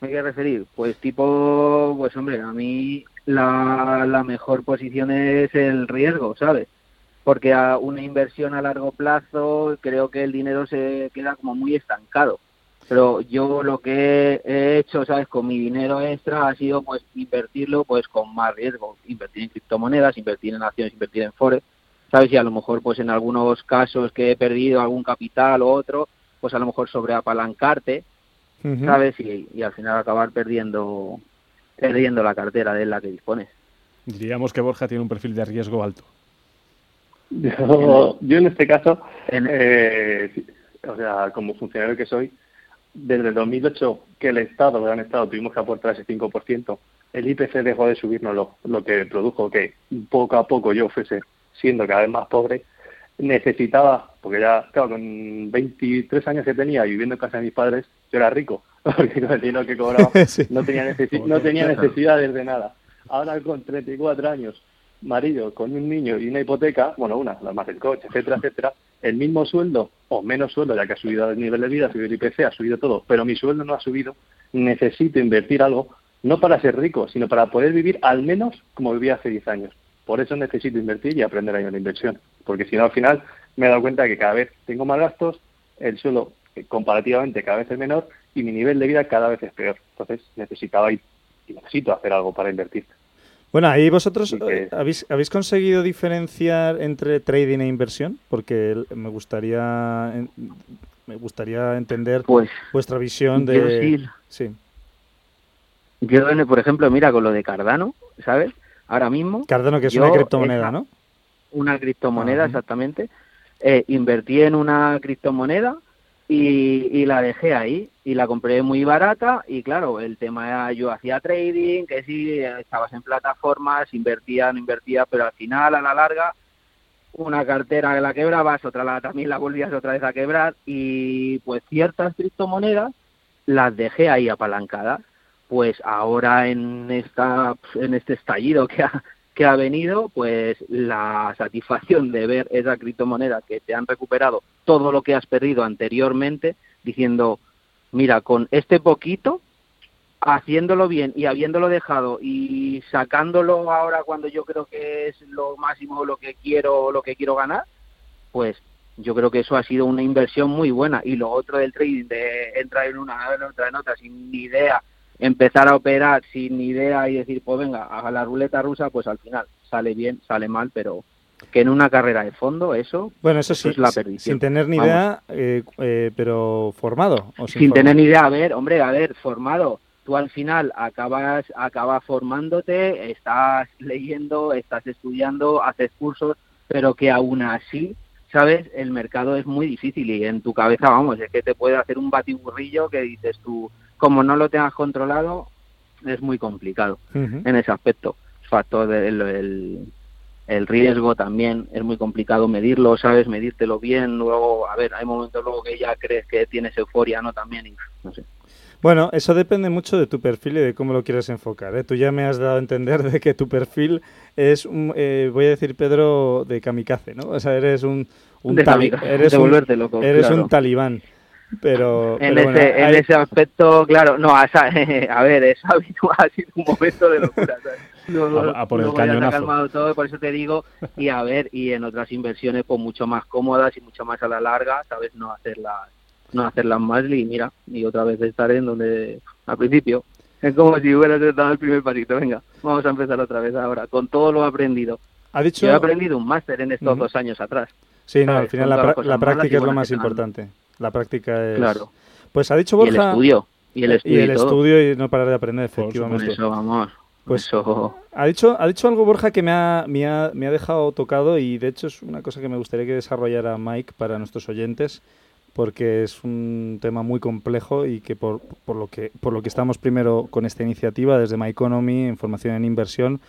¿Me qué referir? Pues tipo, pues hombre, a mí la, la mejor posición es el riesgo, ¿sabes? Porque a una inversión a largo plazo creo que el dinero se queda como muy estancado. Pero yo lo que he hecho, ¿sabes? Con mi dinero extra ha sido pues invertirlo pues con más riesgo. Invertir en criptomonedas, invertir en acciones, invertir en forex ¿sabes? Y a lo mejor, pues en algunos casos que he perdido algún capital o otro, pues a lo mejor sobreapalancarte, ¿sabes? Y, y, al final acabar perdiendo, perdiendo la cartera de la que dispones. Diríamos que Borja tiene un perfil de riesgo alto. Yo, yo en este caso, eh, o sea, como funcionario que soy, desde el 2008 que el Estado, el Gran Estado, tuvimos que aportar ese 5%, el IPC dejó de subirnos lo, lo que produjo que poco a poco yo fuese siendo cada vez más pobre, necesitaba, porque ya, claro, con 23 años que tenía y viviendo en casa de mis padres, yo era rico, porque con el dinero que cobraba no tenía, no tenía necesidades de nada. Ahora con 34 años, marido, con un niño y una hipoteca, bueno, una, la más del coche, etcétera, etcétera, el mismo sueldo o menos sueldo, ya que ha subido el nivel de vida, ha subido el IPC, ha subido todo, pero mi sueldo no ha subido, necesito invertir algo, no para ser rico, sino para poder vivir al menos como vivía hace 10 años. Por eso necesito invertir y aprender a ir a la inversión, porque si no al final me he dado cuenta que cada vez tengo más gastos, el suelo eh, comparativamente cada vez es menor y mi nivel de vida cada vez es peor. Entonces necesitaba ir necesito hacer algo para invertir. Bueno, ahí vosotros eh, ¿habéis, habéis conseguido diferenciar entre trading e inversión, porque me gustaría me gustaría entender pues, vuestra visión de sí. Yo, por ejemplo, mira con lo de Cardano, ¿sabes? Ahora mismo Cardano que es una criptomoneda, ¿no? Una criptomoneda, exactamente. Eh, invertí en una criptomoneda y, la dejé ahí y la compré muy barata y claro, el tema era yo hacía trading, que sí, estabas en plataformas, invertía, no invertía, pero al final, a la larga, una cartera la quebrabas, otra la, también la volvías otra vez a quebrar y pues ciertas criptomonedas las dejé ahí apalancadas. Pues ahora en esta en este estallido que ha, que ha venido, pues la satisfacción de ver esa criptomoneda que te han recuperado todo lo que has perdido anteriormente, diciendo, mira, con este poquito, haciéndolo bien y habiéndolo dejado y sacándolo ahora cuando yo creo que es lo máximo lo que quiero lo que quiero ganar, pues yo creo que eso ha sido una inversión muy buena. Y lo otro del trading de entrar en una en otra en otra sin ni idea empezar a operar sin idea y decir, pues venga, a la ruleta rusa, pues al final sale bien, sale mal, pero que en una carrera de fondo eso, bueno, eso, sí, es la perdición. Sin tener ni idea, eh, eh, pero formado. ¿o sin, tener ni idea, a ver, hombre, a ver, formado. Tú al final acabas, acabas formándote, estás leyendo, estás estudiando, haces cursos, pero que aún así, ¿sabes? El mercado es muy difícil y en tu cabeza, vamos, es que te puede hacer un batiburrillo que dices tú, como no lo tengas controlado, es muy complicado en ese aspecto. Factor del el, riesgo también es muy complicado medirlo, ¿sabes? Medírtelo bien. Luego, a ver, hay momentos luego que ya crees que tienes euforia, ¿no? También, y, no sé. Bueno, eso depende mucho de tu perfil y de cómo lo quieres enfocar. ¿eh? Tú ya me has dado a entender de que tu perfil es, un, eh, voy a decir, Pedro, de kamikaze, ¿no? O sea, eres un, un, eres un, eres un talibán. Pero, en, ese, en ese aspecto, claro, no, a, a ver, es habitual, ha sido un momento de locura. a, por el cañonazo. calmado todo, por eso te digo, y a ver, y en otras inversiones, pues mucho más cómodas y mucho más a la larga, ¿sabes? No hacerlas, no hacerlas más, y mira, y otra vez estar en donde, al principio, es como si hubieras dado el primer pasito, venga, vamos a empezar otra vez ahora, con todo lo aprendido. Ha dicho... Yo he aprendido un máster en estos dos años atrás. Sí, no, al final la, la práctica es lo más importante. La práctica es... Claro. Pues ha dicho Borja... Y el estudio. Y el estudio. Y el estudio y no parar de aprender, efectivamente. eso, vamos. Pues ha dicho, ha dicho algo Borja que me ha, me, ha, me ha dejado tocado y de hecho es una cosa que me gustaría que desarrollara Mike para nuestros oyentes porque es un tema muy complejo y que por, por, lo que por lo que estamos primero con esta iniciativa desde My Economy, información en inversión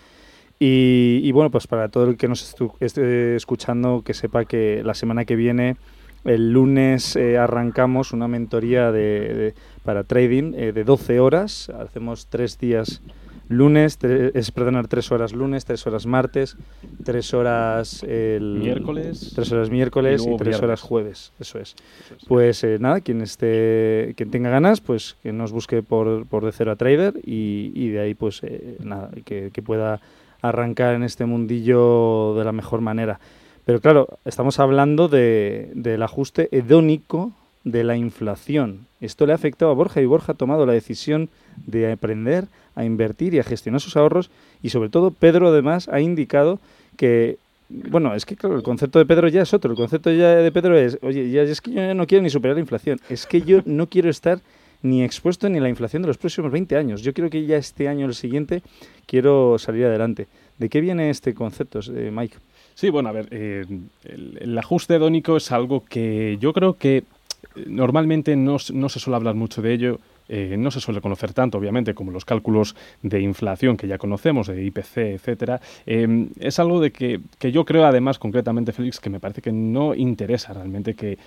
y, y bueno pues para todo el que nos esté escuchando que sepa que la semana que viene el lunes eh, arrancamos una mentoría de, para trading eh, de 12 horas. Hacemos tres días lunes, es perdonar tres horas lunes, tres horas martes, tres horas el miércoles, tres horas miércoles y, tres horas jueves. Eso es. Pues eh, nada, quien esté, quien tenga ganas, pues que nos busque por, por de cero a trader y, y de ahí pues nada, que, que pueda arrancar en este mundillo de la mejor manera. Pero claro, estamos hablando de, del ajuste hedónico de la inflación. Esto le ha afectado a Borja y Borja ha tomado la decisión de aprender a invertir y a gestionar sus ahorros y sobre todo Pedro además ha indicado que bueno, es que claro, el concepto de Pedro ya es otro. El concepto ya de Pedro es, oye, ya es que yo no quiero ni superar la inflación, es que yo no quiero estar ni expuesto ni a la inflación de los próximos 20 años. Yo creo que ya este año el siguiente quiero salir adelante. ¿De qué viene este concepto, eh, Mike? Sí, bueno, a ver, eh, el, ajuste hedónico es algo que yo creo que eh, normalmente no, no se suele hablar mucho de ello eh, no se suele conocer tanto, obviamente, como los cálculos de inflación que ya conocemos, de IPC, etcétera. Em, es algo de que, yo creo, además, concretamente, Félix, que me parece que no interesa realmente que,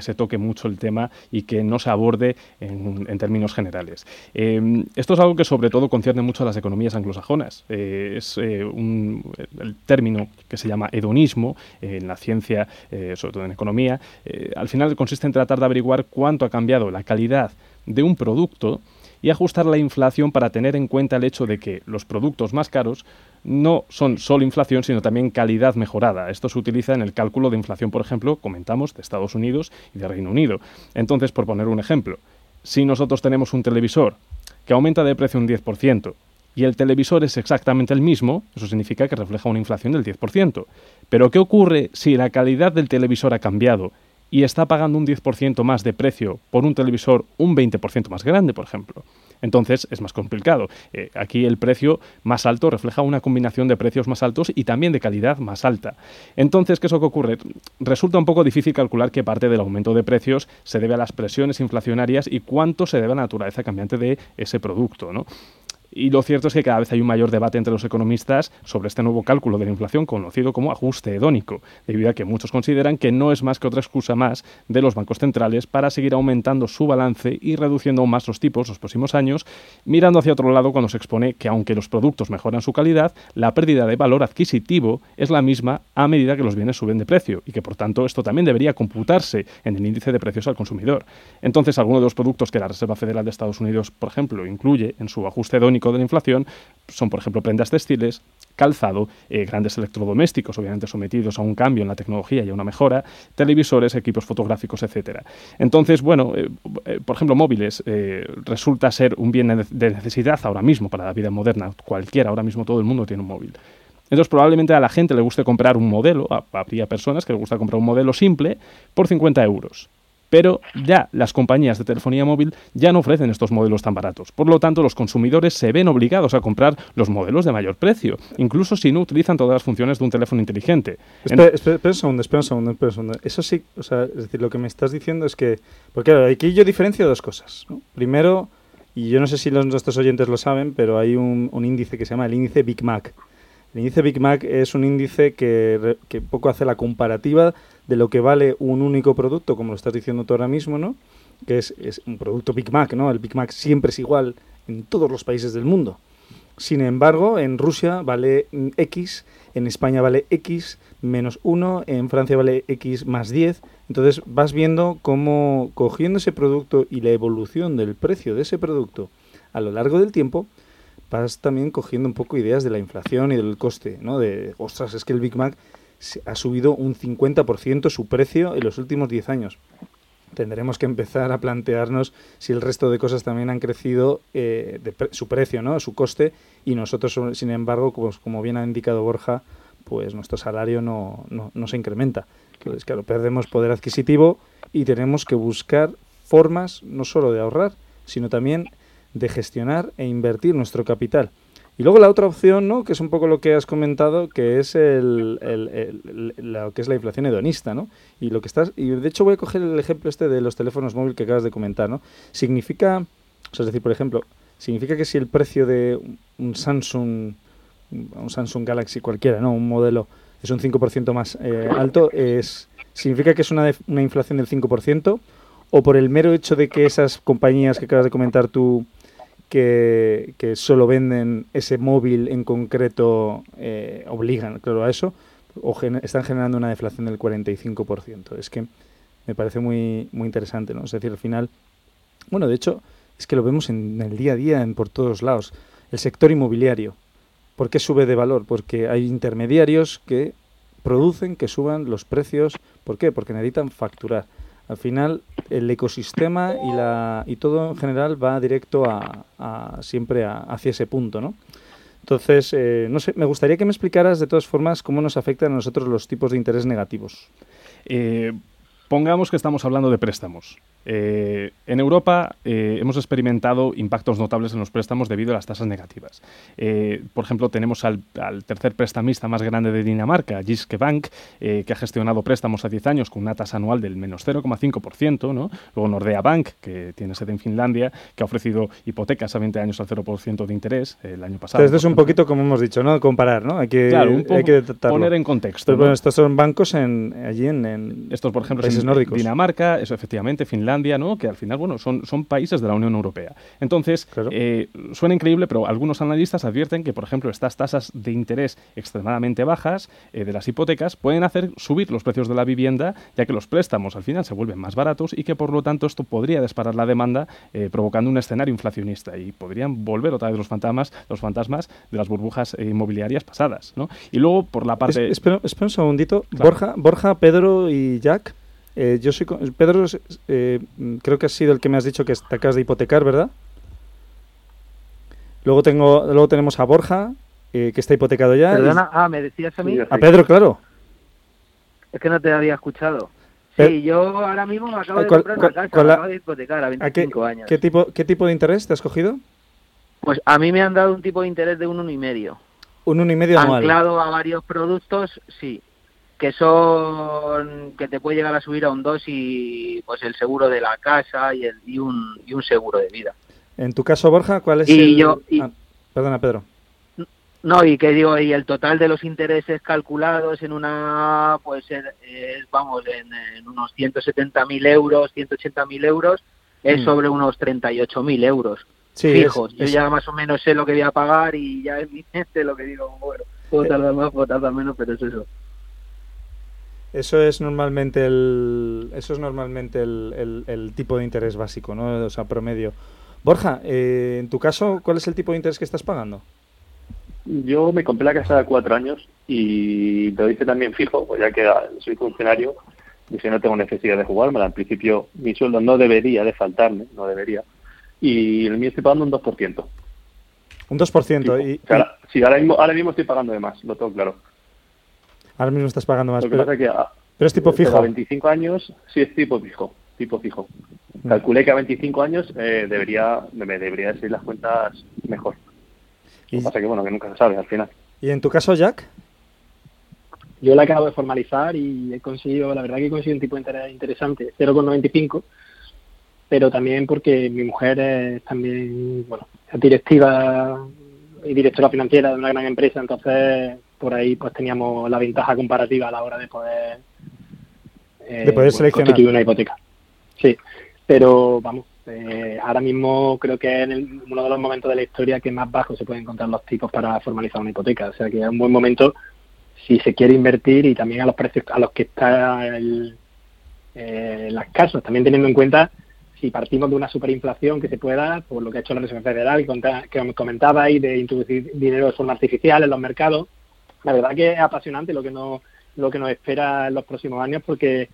se toque mucho el tema y que no se aborde en, términos generales. Em, esto es algo que sobre todo concierne mucho a las economías anglosajonas. Eh, es eh, un, el término que se llama hedonismo en la ciencia, sobre todo en economía, al final consiste en tratar de averiguar cuánto ha cambiado la calidad de un producto y ajustar la inflación para tener en cuenta el hecho de que los productos más caros no son solo inflación, sino también calidad mejorada. Esto se utiliza en el cálculo de inflación, por ejemplo, comentamos, de Estados Unidos y de Reino Unido. Entonces, por poner un ejemplo, si nosotros tenemos un televisor que aumenta de precio un 10%, y el televisor es exactamente el mismo, eso significa que refleja una inflación del 10%. Pero ¿qué ocurre si la calidad del televisor ha cambiado y está pagando un 10% más de precio por un televisor un 20% más grande, por ejemplo? entonces es más complicado. Eh, aquí el precio más alto refleja una combinación de precios más altos y también de calidad más alta. Entonces, ¿qué es lo que ocurre? Resulta un poco difícil calcular qué parte del aumento de precios se debe a las presiones inflacionarias y cuánto se debe a la naturaleza cambiante de ese producto. ¿no? Y lo cierto es que cada vez hay un mayor debate entre los economistas sobre este nuevo cálculo de la inflación conocido como ajuste hedónico, debido a que muchos consideran que no es más que otra excusa más de los bancos centrales para seguir aumentando su balance y reduciendo aún más los tipos los próximos años, mirando hacia otro lado cuando se expone que aunque los productos mejoran su calidad, la pérdida de valor adquisitivo es la misma a medida que los bienes suben de precio y que por tanto esto también debería computarse en el índice de precios al consumidor. Entonces, algunos de los productos que la Reserva Federal de Estados Unidos, por ejemplo, incluye en su ajuste hedónico de la inflación son, por ejemplo, prendas textiles, calzado, eh, grandes electrodomésticos, obviamente sometidos a un cambio en la tecnología y a una mejora, televisores, equipos fotográficos, etcétera. Entonces, bueno, eh, eh, por ejemplo, móviles resulta ser un bien de necesidad ahora mismo para la vida moderna. Cualquiera, ahora mismo todo el mundo tiene un móvil. Entonces, probablemente a la gente le guste comprar un modelo, habría personas que le gusta comprar un modelo simple por 50 euros pero ya las compañías de telefonía móvil ya no ofrecen estos modelos tan baratos. Por lo tanto, los consumidores se ven obligados a comprar los modelos de mayor precio, incluso si no utilizan todas las funciones de un teléfono inteligente. Espera, un segundo, espera un segundo, espera un segundo. Eso sí, o sea, es decir, lo que me estás diciendo es que, porque aquí yo diferencio dos cosas. Primero, y yo no sé si los, nuestros oyentes lo saben, pero hay un, índice que se llama el índice Big Mac. El índice Big Mac es un índice que, que poco hace la comparativa de lo que vale un único producto, como lo estás diciendo tú ahora mismo, ¿no? Que es, un producto Big Mac, ¿no? El Big Mac siempre es igual en todos los países del mundo. Sin embargo, en Rusia vale X, en España vale X menos 1, en Francia vale X más 10. Entonces vas viendo cómo cogiendo ese producto y la evolución del precio de ese producto a lo largo del tiempo, vas también cogiendo un poco ideas de la inflación y del coste, ¿no? De, ostras, es que el Big Mac ha subido un 50% su precio en los últimos 10 años. Tendremos que empezar a plantearnos si el resto de cosas también han crecido eh, de su precio, ¿no? su coste, y nosotros, sin embargo, pues, como bien ha indicado Borja, pues nuestro salario no, no, no se incrementa. Entonces, claro, perdemos poder adquisitivo y tenemos que buscar formas no solo de ahorrar, sino también de gestionar e invertir nuestro capital. Y luego la otra opción, ¿no? que es un poco lo que has comentado, que es el, lo que es la inflación hedonista, ¿no? Y lo que estás y de hecho voy a coger el ejemplo este de los teléfonos móviles que acabas de comentar, ¿no? Significa, o sea, decir, por ejemplo, significa que si el precio de un Samsung un Samsung Galaxy cualquiera, ¿no? Un modelo es un 5% más eh, alto, es significa que es una, una inflación del 5% o por el mero hecho de que esas compañías que acabas de comentar tú que, solo venden ese móvil en concreto eh, obligan, claro, a eso, o están generando una deflación del 45%. Es que me parece muy, muy interesante, ¿no? Es decir, al final, bueno, de hecho, es que lo vemos en el día a día en, por todos lados. El sector inmobiliario, ¿por qué sube de valor? Porque hay intermediarios que producen que suban los precios. ¿Por qué? Porque necesitan facturar. Al final, el ecosistema y, la, y todo en general va directo a, siempre hacia ese punto, ¿no? Entonces, eh, no sé, me gustaría que me explicaras de todas formas cómo nos afectan a nosotros los tipos de interés negativos. Eh, pongamos que estamos hablando de préstamos. Eh, en Europa eh, hemos experimentado impactos notables en los préstamos debido a las tasas negativas. Eh, por ejemplo, tenemos al, tercer prestamista más grande de Dinamarca, Jyske Bank, que ha gestionado préstamos a 10 años con una tasa anual del menos 0,5%. ¿no? Luego Nordea Bank, que tiene sede en Finlandia, que ha ofrecido hipotecas a 20 años al 0% de interés el año pasado. esto es un poquito como hemos dicho, ¿no? Comparar, ¿no? Hay que, hay que poner en contexto. bueno, estos son bancos en, allí en, estos, por ejemplo, países nórdicos. Dinamarca, eso efectivamente, Finlandia ¿no? que al final bueno, son, son países de la Unión Europea. Entonces, eh, suena increíble, pero algunos analistas advierten que, por ejemplo, estas tasas de interés extremadamente bajas eh, de las hipotecas pueden hacer subir los precios de la vivienda, ya que los préstamos al final se vuelven más baratos y que, por lo tanto, esto podría disparar la demanda, eh, provocando un escenario inflacionista y podrían volver otra vez los fantasmas, los fantasmas de las burbujas inmobiliarias pasadas. ¿no? Y luego, por la parte... espera, un segundito. Borja, Borja, Pedro y Jack eh, yo soy Pedro, eh, creo que has sido el que me has dicho que te acabas de hipotecar, ¿verdad? Luego tengo, luego tenemos a Borja, eh, que está hipotecado ya. y- Perdona, ah, ¿me decías a mí? A Pedro, claro. Es que no te había escuchado. Pe- Sí, yo ahora mismo me acabo Eh, de con- comprar una casa, la- acabo de hipotecar a ¿A qué, 25 años. ¿qué, tipo, ¿Qué tipo de interés te has cogido? Pues a mí me han dado un tipo de interés de un uno y medio. Un uno y medio anual. Anclado a varios productos, sí. Que son, que te puede llegar a subir a un 2 y pues el seguro de la casa y, el, y, un, y un seguro de vida. En tu caso, Borja, ¿cuál es Y el...? yo- y- Ah, perdona, Pedro. No, y que digo, y el total de los intereses calculados en una, pues es, es, vamos, en, en unos 170.000 euros, 180.000 euros, es Mm. sobre unos 38.000 euros Sí, fijos. es- Yo es- ya más o menos sé lo que voy a pagar y ya en mi mente lo que digo, bueno, puedo Eh. tardar más, puedo tardar menos, pero es eso. Eso es normalmente el, eso es normalmente el, el- el tipo de interés básico, ¿no? O sea, promedio. Borja, eh, en tu caso, ¿cuál es el tipo de interés que estás pagando? Yo me compré la casa de cuatro años y lo hice también fijo, pues ya que soy funcionario, dije no tengo necesidad de jugármela. En principio mi sueldo no debería de faltarme, no debería. Y el mío estoy pagando un 2%. Un 2%. Fijo. Y, O sea, ahora, sí, ahora mismo, ahora mismo estoy pagando de más, lo tengo claro. Ahora mismo estás pagando más. Lo que pero, pasa es que ah, pero es tipo pero fijo. A 25 años, sí es tipo fijo, tipo fijo. Mm. Calculé que a 25 años eh, debería, me debería de salir las cuentas mejor. Lo que pasa es que bueno, que nunca se sabe al final. ¿Y en tu caso, Jack? Yo la acabo de formalizar y he conseguido, la verdad que he conseguido un tipo de interés interesante, 0,95, pero también porque mi mujer es también, bueno, es directiva y directora financiera de una gran empresa, entonces por ahí pues teníamos la ventaja comparativa a la hora de poder, eh, De poder seleccionar. constituir una hipoteca. Sí, pero vamos, eh, ahora mismo creo que es el- uno de los momentos de la historia que más bajo se pueden encontrar los tipos para formalizar una hipoteca. O sea que es un buen momento si se quiere invertir y también a los precios a los que está el, eh, las casas, también teniendo en cuenta si partimos de una superinflación que se pueda, por lo que ha hecho la Reserva Federal, que comentaba ahí de introducir dinero de forma artificial en los mercados, la verdad que es apasionante lo que nos, lo que nos espera en los próximos años porque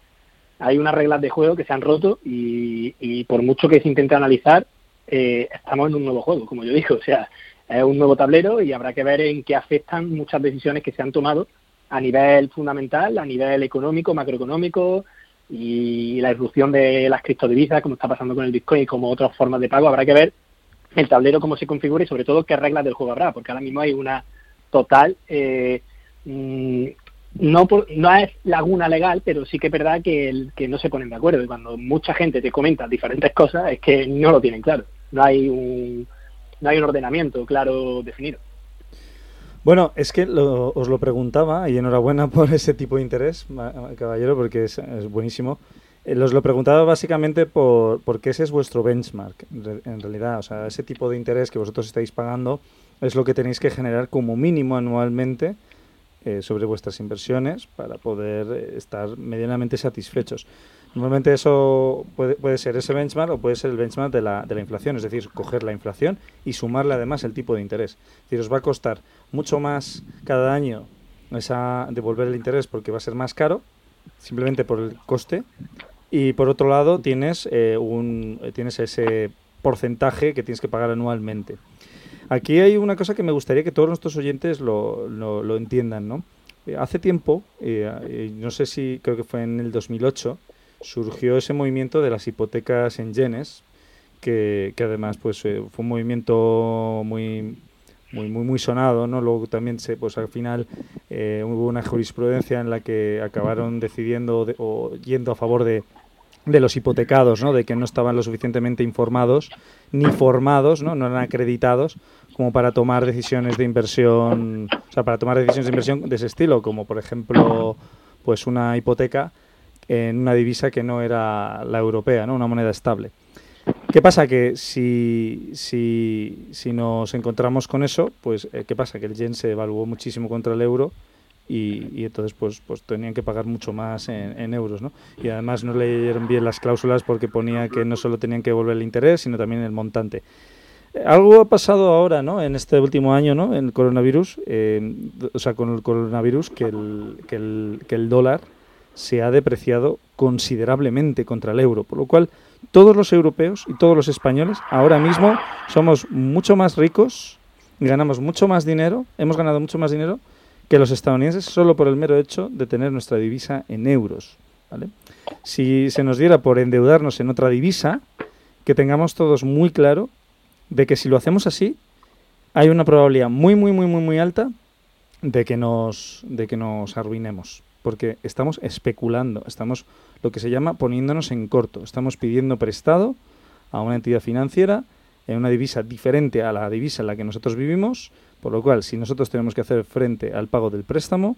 hay unas reglas de juego que se han roto y, y por mucho que se intente analizar, eh, estamos en un nuevo juego, como yo digo, o sea, es un nuevo tablero y habrá que ver en qué afectan muchas decisiones que se han tomado a nivel fundamental, a nivel económico, macroeconómico y la irrupción de las criptodivisas, como está pasando con el Bitcoin y como otras formas de pago, habrá que ver el tablero cómo se configura y sobre todo qué reglas del juego habrá, porque ahora mismo hay una total eh, mm, no es laguna legal, pero sí que es verdad que, el- que no se ponen de acuerdo. Y cuando mucha gente te comenta diferentes cosas, es que no lo tienen claro. No hay un, no hay un ordenamiento claro definido. Bueno, es que lo- os lo preguntaba y enhorabuena por ese tipo de interés, caballero, porque es buenísimo. Eh, os lo preguntaba básicamente por porque ese es vuestro benchmark, en re- en realidad. O sea, ese tipo de interés que vosotros estáis pagando es lo que tenéis que generar como mínimo anualmente eh, sobre vuestras inversiones para poder eh, estar medianamente satisfechos. Normalmente eso puede, puede ser ese benchmark o puede ser el benchmark de la, de la inflación, es decir, coger la inflación y sumarle además el tipo de interés. Es os va a costar mucho más cada año esa, devolver el interés porque va a ser más caro, simplemente por el coste. Y por otro lado tienes, eh, un, eh, tienes ese porcentaje que tienes que pagar anualmente. Aquí hay una cosa que me gustaría que todos nuestros oyentes lo, lo- entiendan, ¿no? Eh, hace tiempo, no sé si creo que fue en el 2008, surgió ese movimiento de las hipotecas en yenes, que, que además pues fue un movimiento muy muy muy sonado, ¿no? Luego también se pues al final eh, hubo una jurisprudencia en la que acabaron decidiendo de- o yendo a favor de de los hipotecados, ¿no? De que no estaban lo suficientemente informados ni formados, ¿no? No eran acreditados como para tomar decisiones de inversión, o sea, para tomar decisiones de inversión de ese estilo, como por ejemplo, pues una hipoteca en una divisa que no era la europea, ¿no? Una moneda estable. ¿Qué pasa? Que si, si, si nos encontramos con eso, pues eh, ¿qué pasa? Que el yen se evaluó muchísimo contra el euro y, y entonces pues, pues tenían que pagar mucho más en, en euros, ¿no? Y además no leyeron bien las cláusulas porque ponía que no solo tenían que devolver el interés, sino también el montante. Algo ha pasado ahora, ¿no? En este último año, ¿no? En el coronavirus, o sea, con el coronavirus, que el, que el, que el dólar se ha depreciado considerablemente contra el euro, por lo cual todos los europeos y todos los españoles ahora mismo somos mucho más ricos ganamos mucho más dinero, hemos ganado mucho más dinero que los estadounidenses solo por el mero hecho de tener nuestra divisa en euros. Si se nos diera por endeudarnos en otra divisa, que tengamos todos muy claro de que si lo hacemos así, hay una probabilidad muy, muy, muy, muy, muy alta de que nos, de que nos arruinemos. Porque estamos especulando, estamos lo que se llama poniéndonos en corto. Estamos pidiendo prestado a una entidad financiera en una divisa diferente a la divisa en la que nosotros vivimos, por lo cual si nosotros tenemos que hacer frente al pago del préstamo,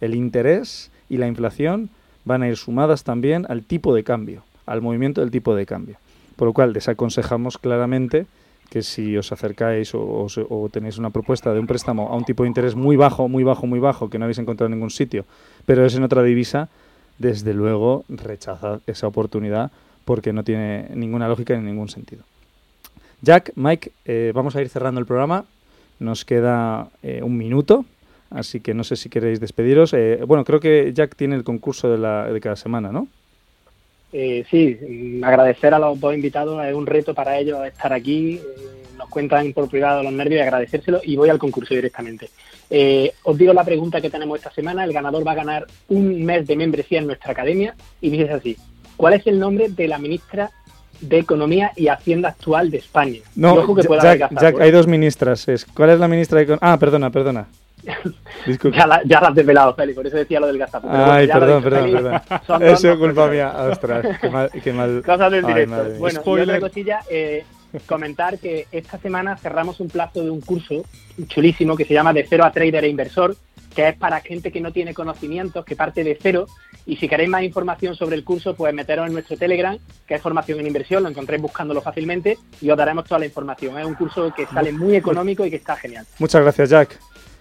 el interés y la inflación van a ir sumadas también al tipo de cambio, al movimiento del tipo de cambio. Por lo cual desaconsejamos claramente que si os acercáis o, o, tenéis una propuesta de un préstamo a un tipo de interés muy bajo, muy bajo, muy bajo, que no habéis encontrado en ningún sitio, pero es en otra divisa, desde luego rechazad esa oportunidad porque no tiene ninguna lógica ni ningún sentido. Jack, Mike, eh, vamos a ir cerrando el programa. Nos queda eh, un minuto, así que no sé si queréis despediros. Eh, bueno, creo que Jack tiene el concurso de, la, de cada semana, ¿no? sí, agradecer a los dos invitados. Es un reto para ellos estar aquí. nos cuentan por privado los nervios y agradecérselo. Y voy al concurso directamente. os digo la pregunta que tenemos esta semana. El ganador va a ganar un mes de membresía en nuestra academia. Y dices así: ¿Cuál es el nombre de la ministra de Economía y Hacienda actual de España. No, Jack, hay dos ministras. ¿Cuál es la ministra de Economía? Ah, perdona, perdona. ya, la, ya has desvelado, Feli, por eso decía lo del gastapo. Ay, perdón, perdón, perdón. Eso es culpa mía. Ostras, qué mal. Qué mal. Cosas del directo. bueno, y otra cosilla, eh, comentar que esta semana cerramos un plazo de un curso chulísimo que se llama De cero a trader e inversor, que es para gente que no tiene conocimientos, que parte de cero. Y si queréis más información sobre el curso, pues meteros en nuestro Telegram, que es formación en inversión, lo encontréis buscándolo fácilmente y os daremos toda la información. Es un curso que sale muy económico y que está genial. Muchas gracias, Jack.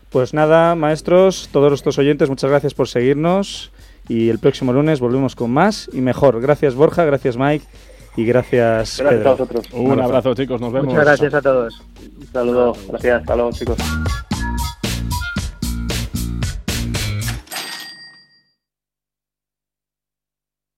Pues nada, maestros, todos nuestros oyentes, muchas gracias por seguirnos y el próximo lunes volvemos con más y mejor. Gracias Borja, gracias Mike y gracias, gracias a vosotros. Un, abrazo chicos, nos vemos. Muchas gracias a todos. Un saludo, gracias, hasta luego chicos.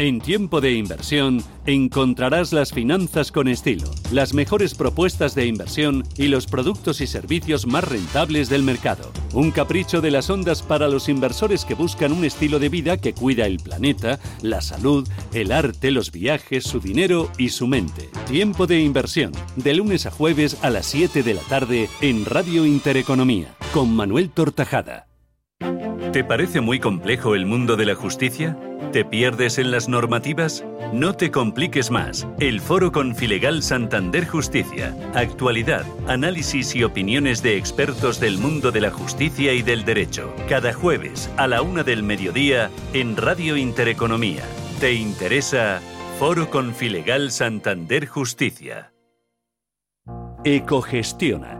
En tiempo de inversión encontrarás las finanzas con estilo, las mejores propuestas de inversión y los productos y servicios más rentables del mercado. Un capricho de las ondas para los inversores que buscan un estilo de vida que cuida el planeta, la salud, el arte, los viajes, su dinero y su mente. Tiempo de inversión, de lunes a jueves a las 7 de la tarde en Radio Intereconomía, con Manuel Tortajada. ¿Te parece muy complejo el mundo de la justicia? ¿Te pierdes en las normativas? No te compliques más. El Foro Confilegal Santander Justicia. Actualidad, análisis y opiniones de expertos del mundo de la justicia y del derecho. Cada jueves a la una del mediodía en Radio Intereconomía. ¿Te interesa? Foro Confilegal Santander Justicia. Ecogestiona,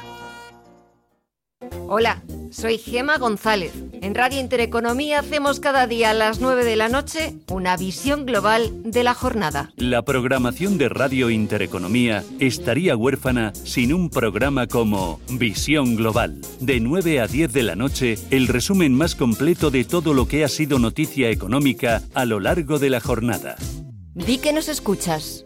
Hola, soy Gema González. En Radio Intereconomía hacemos cada día a las 9 de la noche una visión global de la jornada. La programación de Radio Intereconomía estaría huérfana sin un programa como Visión Global. De 9 a 10 de la noche, el resumen más completo de todo lo que ha sido noticia económica a lo largo de la jornada. Di que nos escuchas.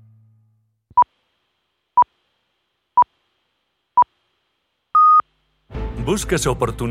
Buscas oportunidades